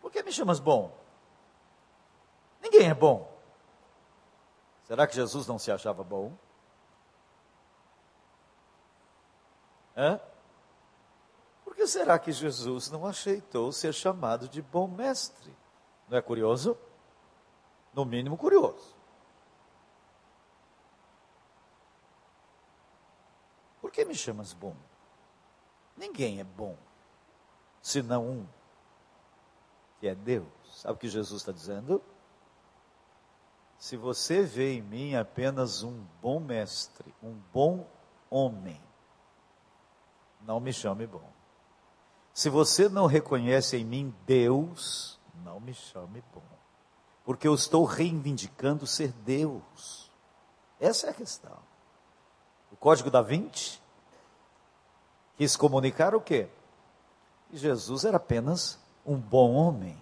Por que me chamas bom? Ninguém é bom. Será que Jesus não se achava bom? Hã? Por que será que Jesus não aceitou ser chamado de bom mestre? Não é curioso? No mínimo curioso. Que me chamas bom? Ninguém é bom, senão um, que é Deus. Sabe o que Jesus está dizendo? Se você vê em mim apenas um bom mestre, um bom homem, não me chame bom. Se você não reconhece em mim Deus, não me chame bom. Porque eu estou reivindicando ser Deus. Essa é a questão. O código da 20 quis comunicar o quê? Que Jesus era apenas um bom homem.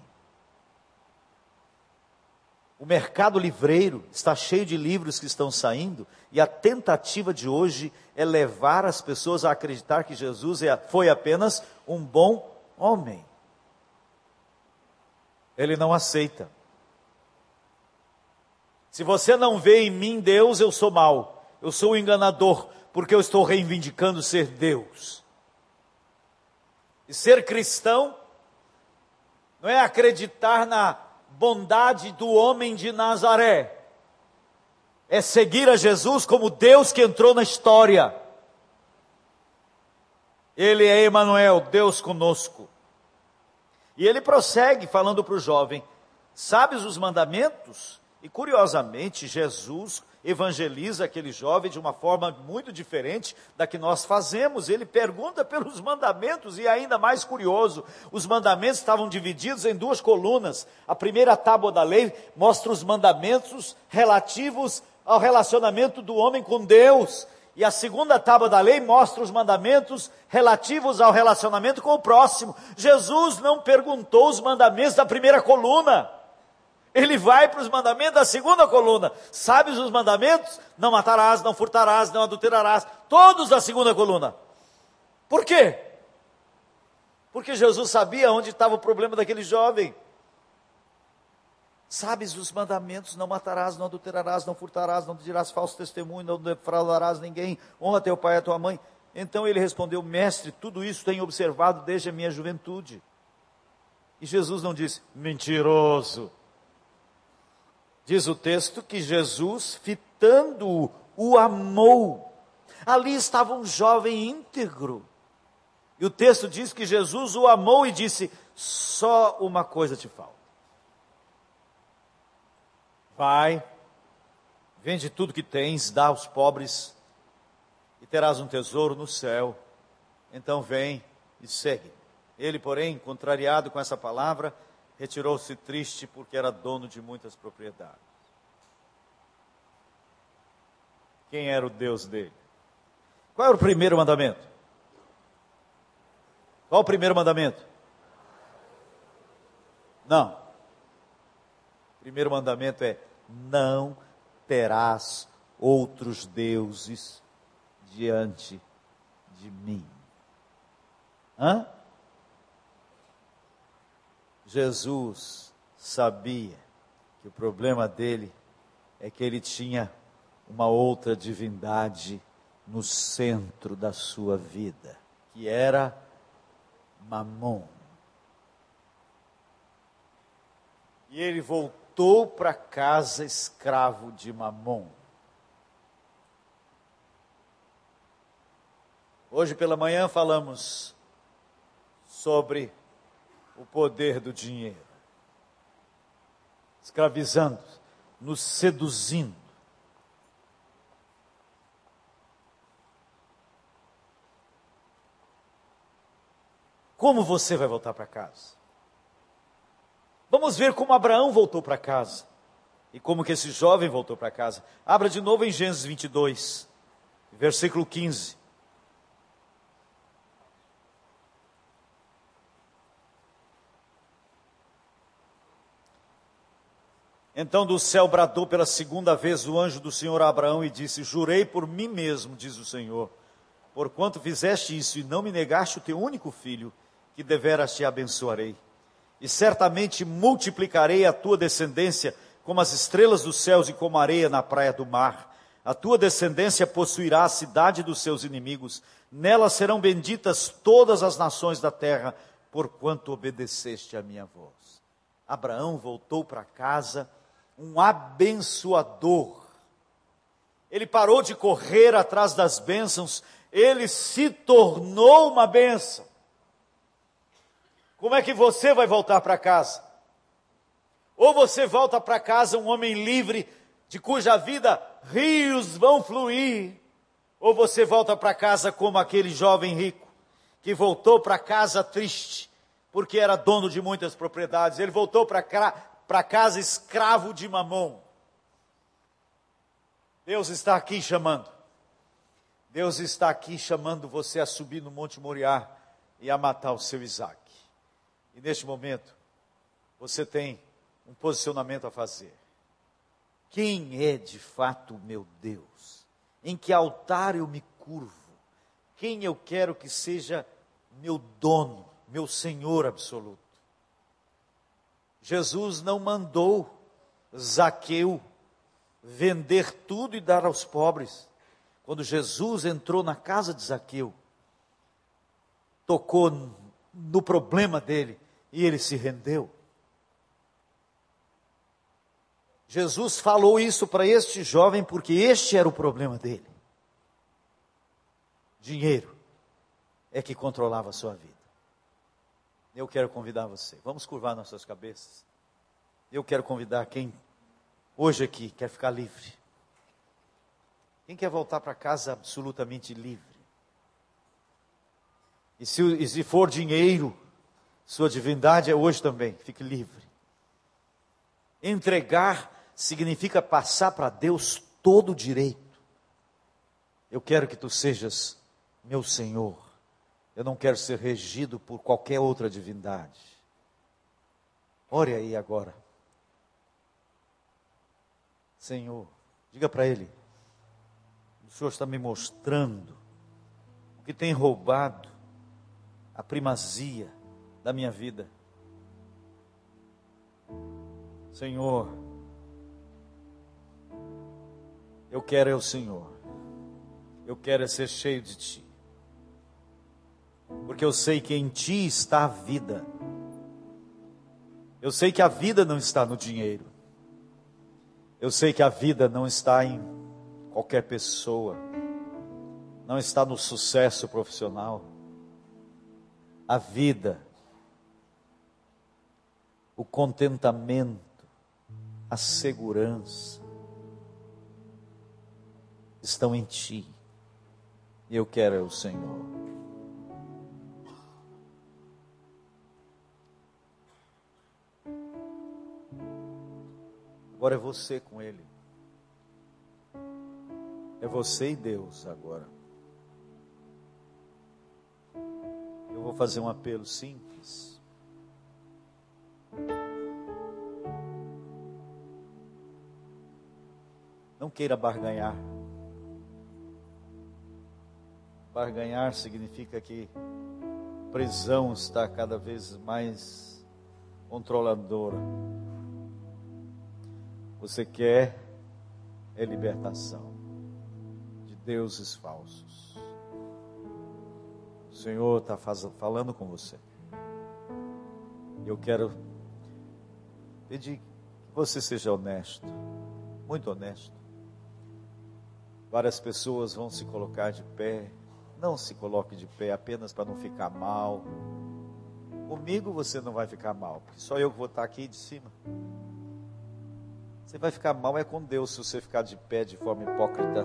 O mercado livreiro está cheio de livros que estão saindo, e a tentativa de hoje é levar as pessoas a acreditar que Jesus é, foi apenas um bom homem. Ele não aceita. Se você não vê em mim Deus, eu sou mau, eu sou o enganador, porque eu estou reivindicando ser Deus. E ser cristão não é acreditar na bondade do homem de Nazaré, é seguir a Jesus como Deus que entrou na história. Ele é Emanuel, Deus conosco. E ele prossegue falando para o jovem: Sabes os mandamentos? E curiosamente, Jesus evangeliza aquele jovem de uma forma muito diferente da que nós fazemos. Ele pergunta pelos mandamentos e ainda mais curioso, os mandamentos estavam divididos em duas colunas. A primeira tábua da lei mostra os mandamentos relativos ao relacionamento do homem com Deus. E a segunda tábua da lei mostra os mandamentos relativos ao relacionamento com o próximo. Jesus não perguntou os mandamentos da primeira coluna. Ele vai para os mandamentos da segunda coluna. Sabes os mandamentos? Não matarás, não furtarás, não adulterarás. Todos da segunda coluna. Por quê? Porque Jesus sabia onde estava o problema daquele jovem. Sabes os mandamentos: não matarás, não adulterarás, não furtarás, não dirás falso testemunho, não defraudarás ninguém, honra teu pai e tua mãe. Então ele respondeu: Mestre, tudo isso tenho observado desde a minha juventude. E Jesus não disse: Mentiroso. Diz o texto que Jesus, fitando-o, o amou. Ali estava um jovem íntegro. E o texto diz que Jesus o amou e disse: Só uma coisa te falta. Vai, vende tudo que tens, dá aos pobres, e terás um tesouro no céu. Então vem e segue. Ele, porém, contrariado com essa palavra, retirou-se triste porque era dono de muitas propriedades. Quem era o Deus dele? Qual era o primeiro mandamento? Qual o primeiro mandamento? Não. O primeiro mandamento é: não terás outros deuses diante de mim. Hã? Jesus sabia que o problema dele é que ele tinha uma outra divindade no centro da sua vida, que era Mamon. E ele voltou para casa escravo de Mamon. Hoje pela manhã falamos sobre o poder do dinheiro, escravizando, nos seduzindo. Como você vai voltar para casa? Vamos ver como Abraão voltou para casa. E como que esse jovem voltou para casa. Abra de novo em Gênesis 22, versículo 15. Então do céu bradou pela segunda vez o anjo do Senhor a Abraão e disse: Jurei por mim mesmo, diz o Senhor, porquanto fizeste isso e não me negaste o teu único filho, que deveras te abençoarei. E certamente multiplicarei a tua descendência como as estrelas dos céus e como areia na praia do mar. A tua descendência possuirá a cidade dos seus inimigos. Nela serão benditas todas as nações da terra, porquanto obedeceste a minha voz. Abraão voltou para casa um abençoador. Ele parou de correr atrás das bênçãos, ele se tornou uma bênção. Como é que você vai voltar para casa? Ou você volta para casa um homem livre, de cuja vida rios vão fluir, ou você volta para casa como aquele jovem rico, que voltou para casa triste, porque era dono de muitas propriedades. Ele voltou para para casa escravo de mamão. Deus está aqui chamando. Deus está aqui chamando você a subir no Monte Moriá e a matar o seu Isaac. E neste momento, você tem um posicionamento a fazer. Quem é de fato meu Deus? Em que altar eu me curvo? Quem eu quero que seja meu dono, meu Senhor absoluto? Jesus não mandou Zaqueu vender tudo e dar aos pobres. Quando Jesus entrou na casa de Zaqueu, tocou no problema dele, E ele se rendeu. Jesus falou isso para este jovem porque este era o problema dele. Dinheiro é que controlava a sua vida. Eu quero convidar você. Vamos curvar nossas cabeças. Eu quero convidar quem hoje aqui quer ficar livre. Quem quer voltar para casa absolutamente livre? E se, e se for dinheiro, sua divindade é hoje também, fique livre. Entregar significa passar para Deus todo o direito. Eu quero que tu sejas meu Senhor. Eu não quero ser regido por qualquer outra divindade. Ore aí agora. Senhor, diga para Ele: o Senhor está me mostrando o que tem roubado a primazia da minha vida. Senhor, eu quero é o Senhor, eu quero é ser cheio de Ti, porque eu sei que em Ti está a vida. Eu sei que a vida não está no dinheiro. Eu sei que a vida não está em qualquer pessoa, não está no sucesso profissional. A vida, o contentamento, a segurança estão em Ti. E eu quero é o Senhor. Agora é você com Ele. É você e Deus agora. Eu vou fazer um apelo simples. Não queira barganhar. Barganhar significa que prisão está cada vez mais controladora. Você quer é libertação de deuses falsos. O Senhor está falando com você. Eu quero pedir que você seja honesto, muito honesto. Várias pessoas vão se colocar de pé. Não se coloque de pé apenas para não ficar mal. Comigo você não vai ficar mal, porque só eu vou estar aqui de cima. Você vai ficar mal é com Deus se você ficar de pé de forma hipócrita.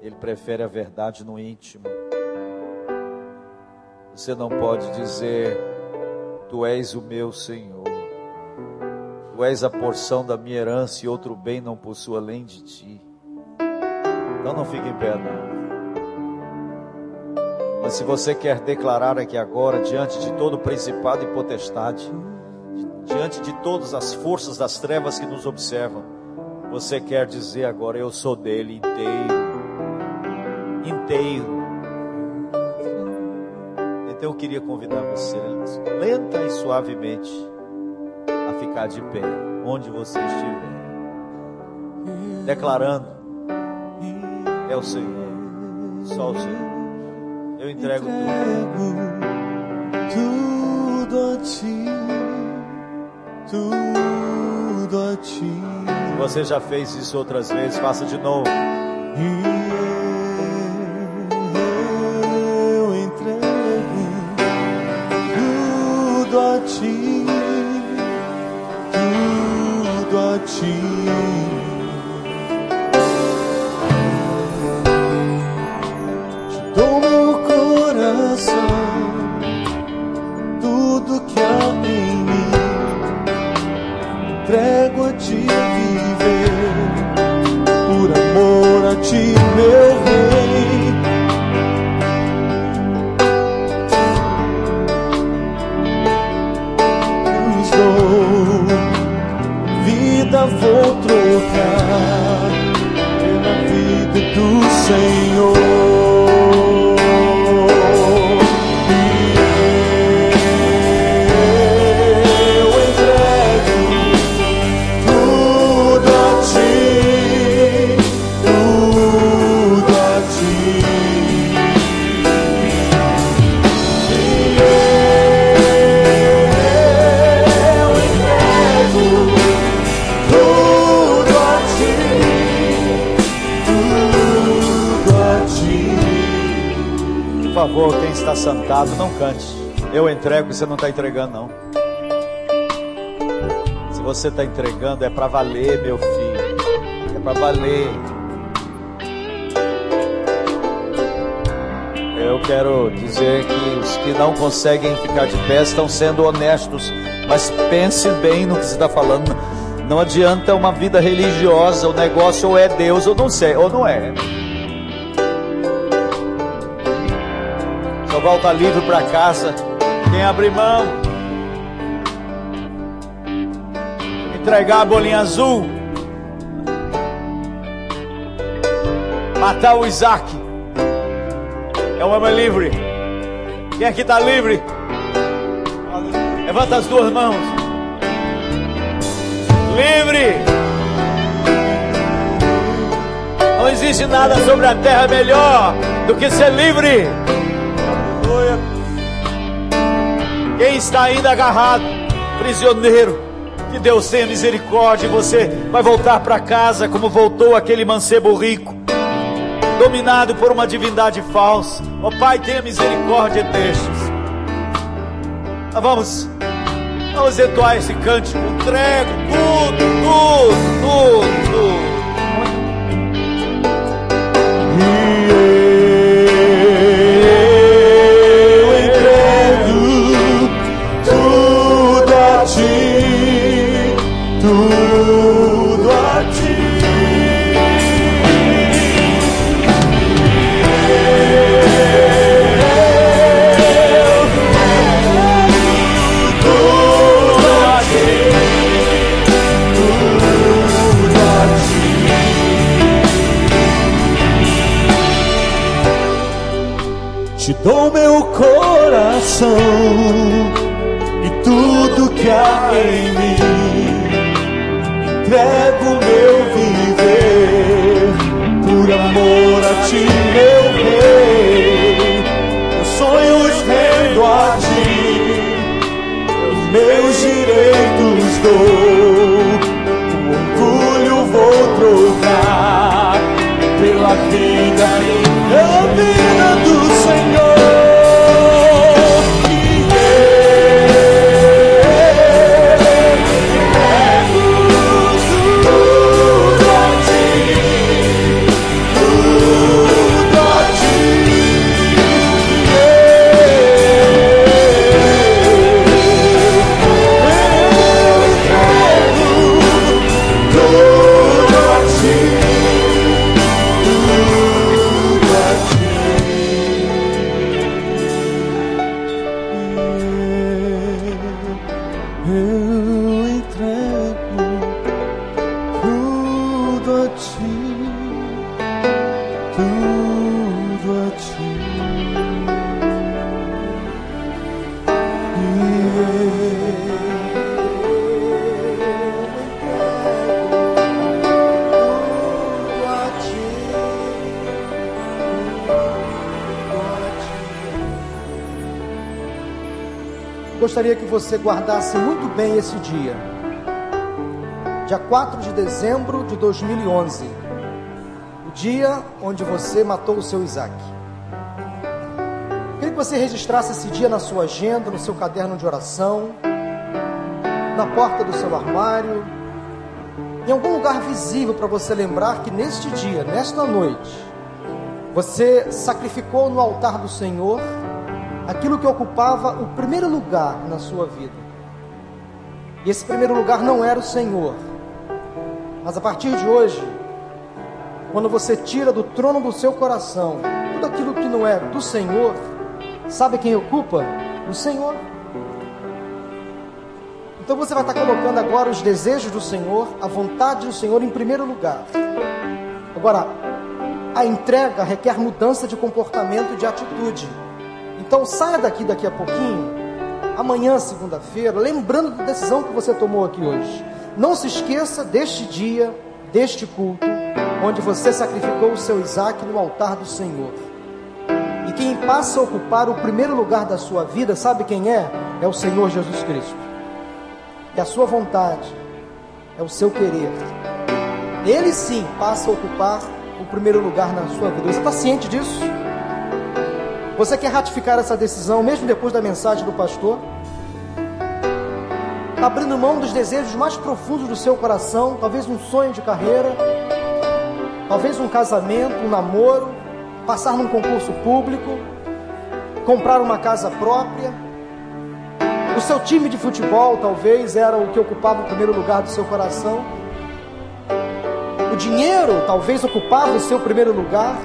Ele prefere a verdade no íntimo. Você não pode dizer: Tu és o meu Senhor. Tu és a porção da minha herança e outro bem não possuo além de ti. Então não fique em pé, não. Mas se você quer declarar aqui agora, diante de todo principado e potestade, diante de todas as forças das trevas que nos observam, você quer dizer agora: Eu sou dele inteiro, inteiro. Então eu queria convidar você, lenta e suavemente, a ficar de pé, onde você estiver, declarando: É o Senhor, só o Senhor. Eu entrego, tudo, tudo a ti tudo a ti. Se você já fez isso outras vezes, faça de novo. Está entregando, é para valer, meu filho. É para valer. Eu quero dizer que os que não conseguem ficar de pé estão sendo honestos, mas pense bem no que você está falando. Não adianta uma vida religiosa, o negócio ou é Deus ou não sei, ou não é. Só volta livre para casa quem abrir mão. Entregar a bolinha azul. Matar o Isaac. É um homem livre. Quem aqui está livre? Levanta as duas mãos. Livre. Não existe nada sobre a terra melhor do que ser livre. Quem está ainda agarrado, prisioneiro, que Deus tenha misericórdia e você vai voltar para casa como voltou aquele mancebo rico, dominado por uma divindade falsa. Ó oh, Pai, tenha misericórdia destes. Nós vamos, vamos entoar esse cântico, entrego tudo, tudo, tudo. Coração e tudo que há em mim. Você guardasse muito bem esse dia. Dia 4 de dezembro de 2011. O dia onde você matou o seu Isaac. Queria que você registrasse esse dia na sua agenda, no seu caderno de oração, na porta do seu armário, em algum lugar visível para você lembrar que neste dia, nesta noite, você sacrificou no altar do Senhor aquilo que ocupava o primeiro lugar na sua vida. E esse primeiro lugar não era o Senhor. Mas a partir de hoje, quando você tira do trono do seu coração tudo aquilo que não é do Senhor, sabe quem ocupa? O Senhor. Então você vai estar colocando agora os desejos do Senhor, a vontade do Senhor em primeiro lugar. Agora, a entrega requer mudança de comportamento e de atitude. Então saia daqui daqui a pouquinho, amanhã, segunda-feira, lembrando da decisão que você tomou aqui hoje. Não se esqueça deste dia, deste culto, onde você sacrificou o seu Isaac no altar do Senhor. E quem passa a ocupar o primeiro lugar da sua vida, sabe quem é? É o Senhor Jesus Cristo. É a sua vontade, é o seu querer. Ele sim passa a ocupar o primeiro lugar na sua vida. Você está ciente disso? Você quer ratificar essa decisão, mesmo depois da mensagem do pastor? Abrindo mão dos desejos mais profundos do seu coração, talvez um sonho de carreira, talvez um casamento, um namoro, passar num concurso público, comprar uma casa própria. O seu time de futebol talvez era o que ocupava o primeiro lugar do seu coração. O dinheiro talvez ocupava o seu primeiro lugar,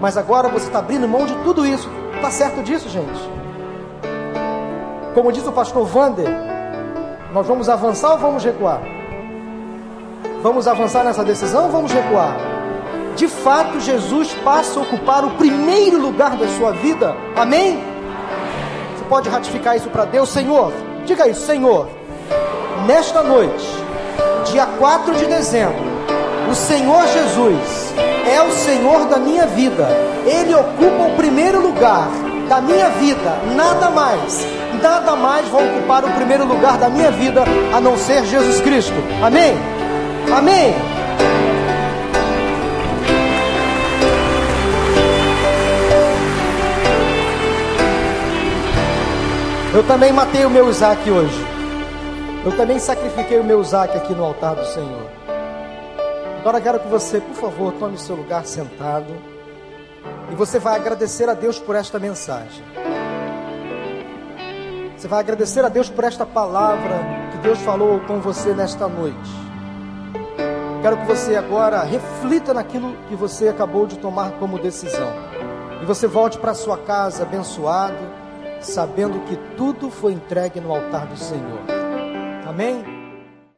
mas agora você está abrindo mão de tudo isso. Está certo disso, gente? Como diz o pastor Vander, nós vamos avançar ou vamos recuar? Vamos avançar nessa decisão ou vamos recuar? De fato, Jesus passa a ocupar o primeiro lugar da sua vida. Amém? Você pode ratificar isso para Deus, Senhor? Diga isso, Senhor. Nesta noite, dia 4 de dezembro, o Senhor Jesus é o Senhor da minha vida. Ele ocupa o primeiro lugar da minha vida, nada mais, nada mais vai ocupar o primeiro lugar da minha vida a não ser Jesus Cristo. Amém? Amém. Eu também matei o meu Isaac hoje. Eu também sacrifiquei o meu Isaac aqui no altar do Senhor. Agora quero que você, por favor, tome seu lugar sentado. E você vai agradecer a Deus por esta mensagem. Você vai agradecer a Deus por esta palavra que Deus falou com você nesta noite. Quero que você agora reflita naquilo que você acabou de tomar como decisão. E você volte para sua casa abençoado, sabendo que tudo foi entregue no altar do Senhor. Amém?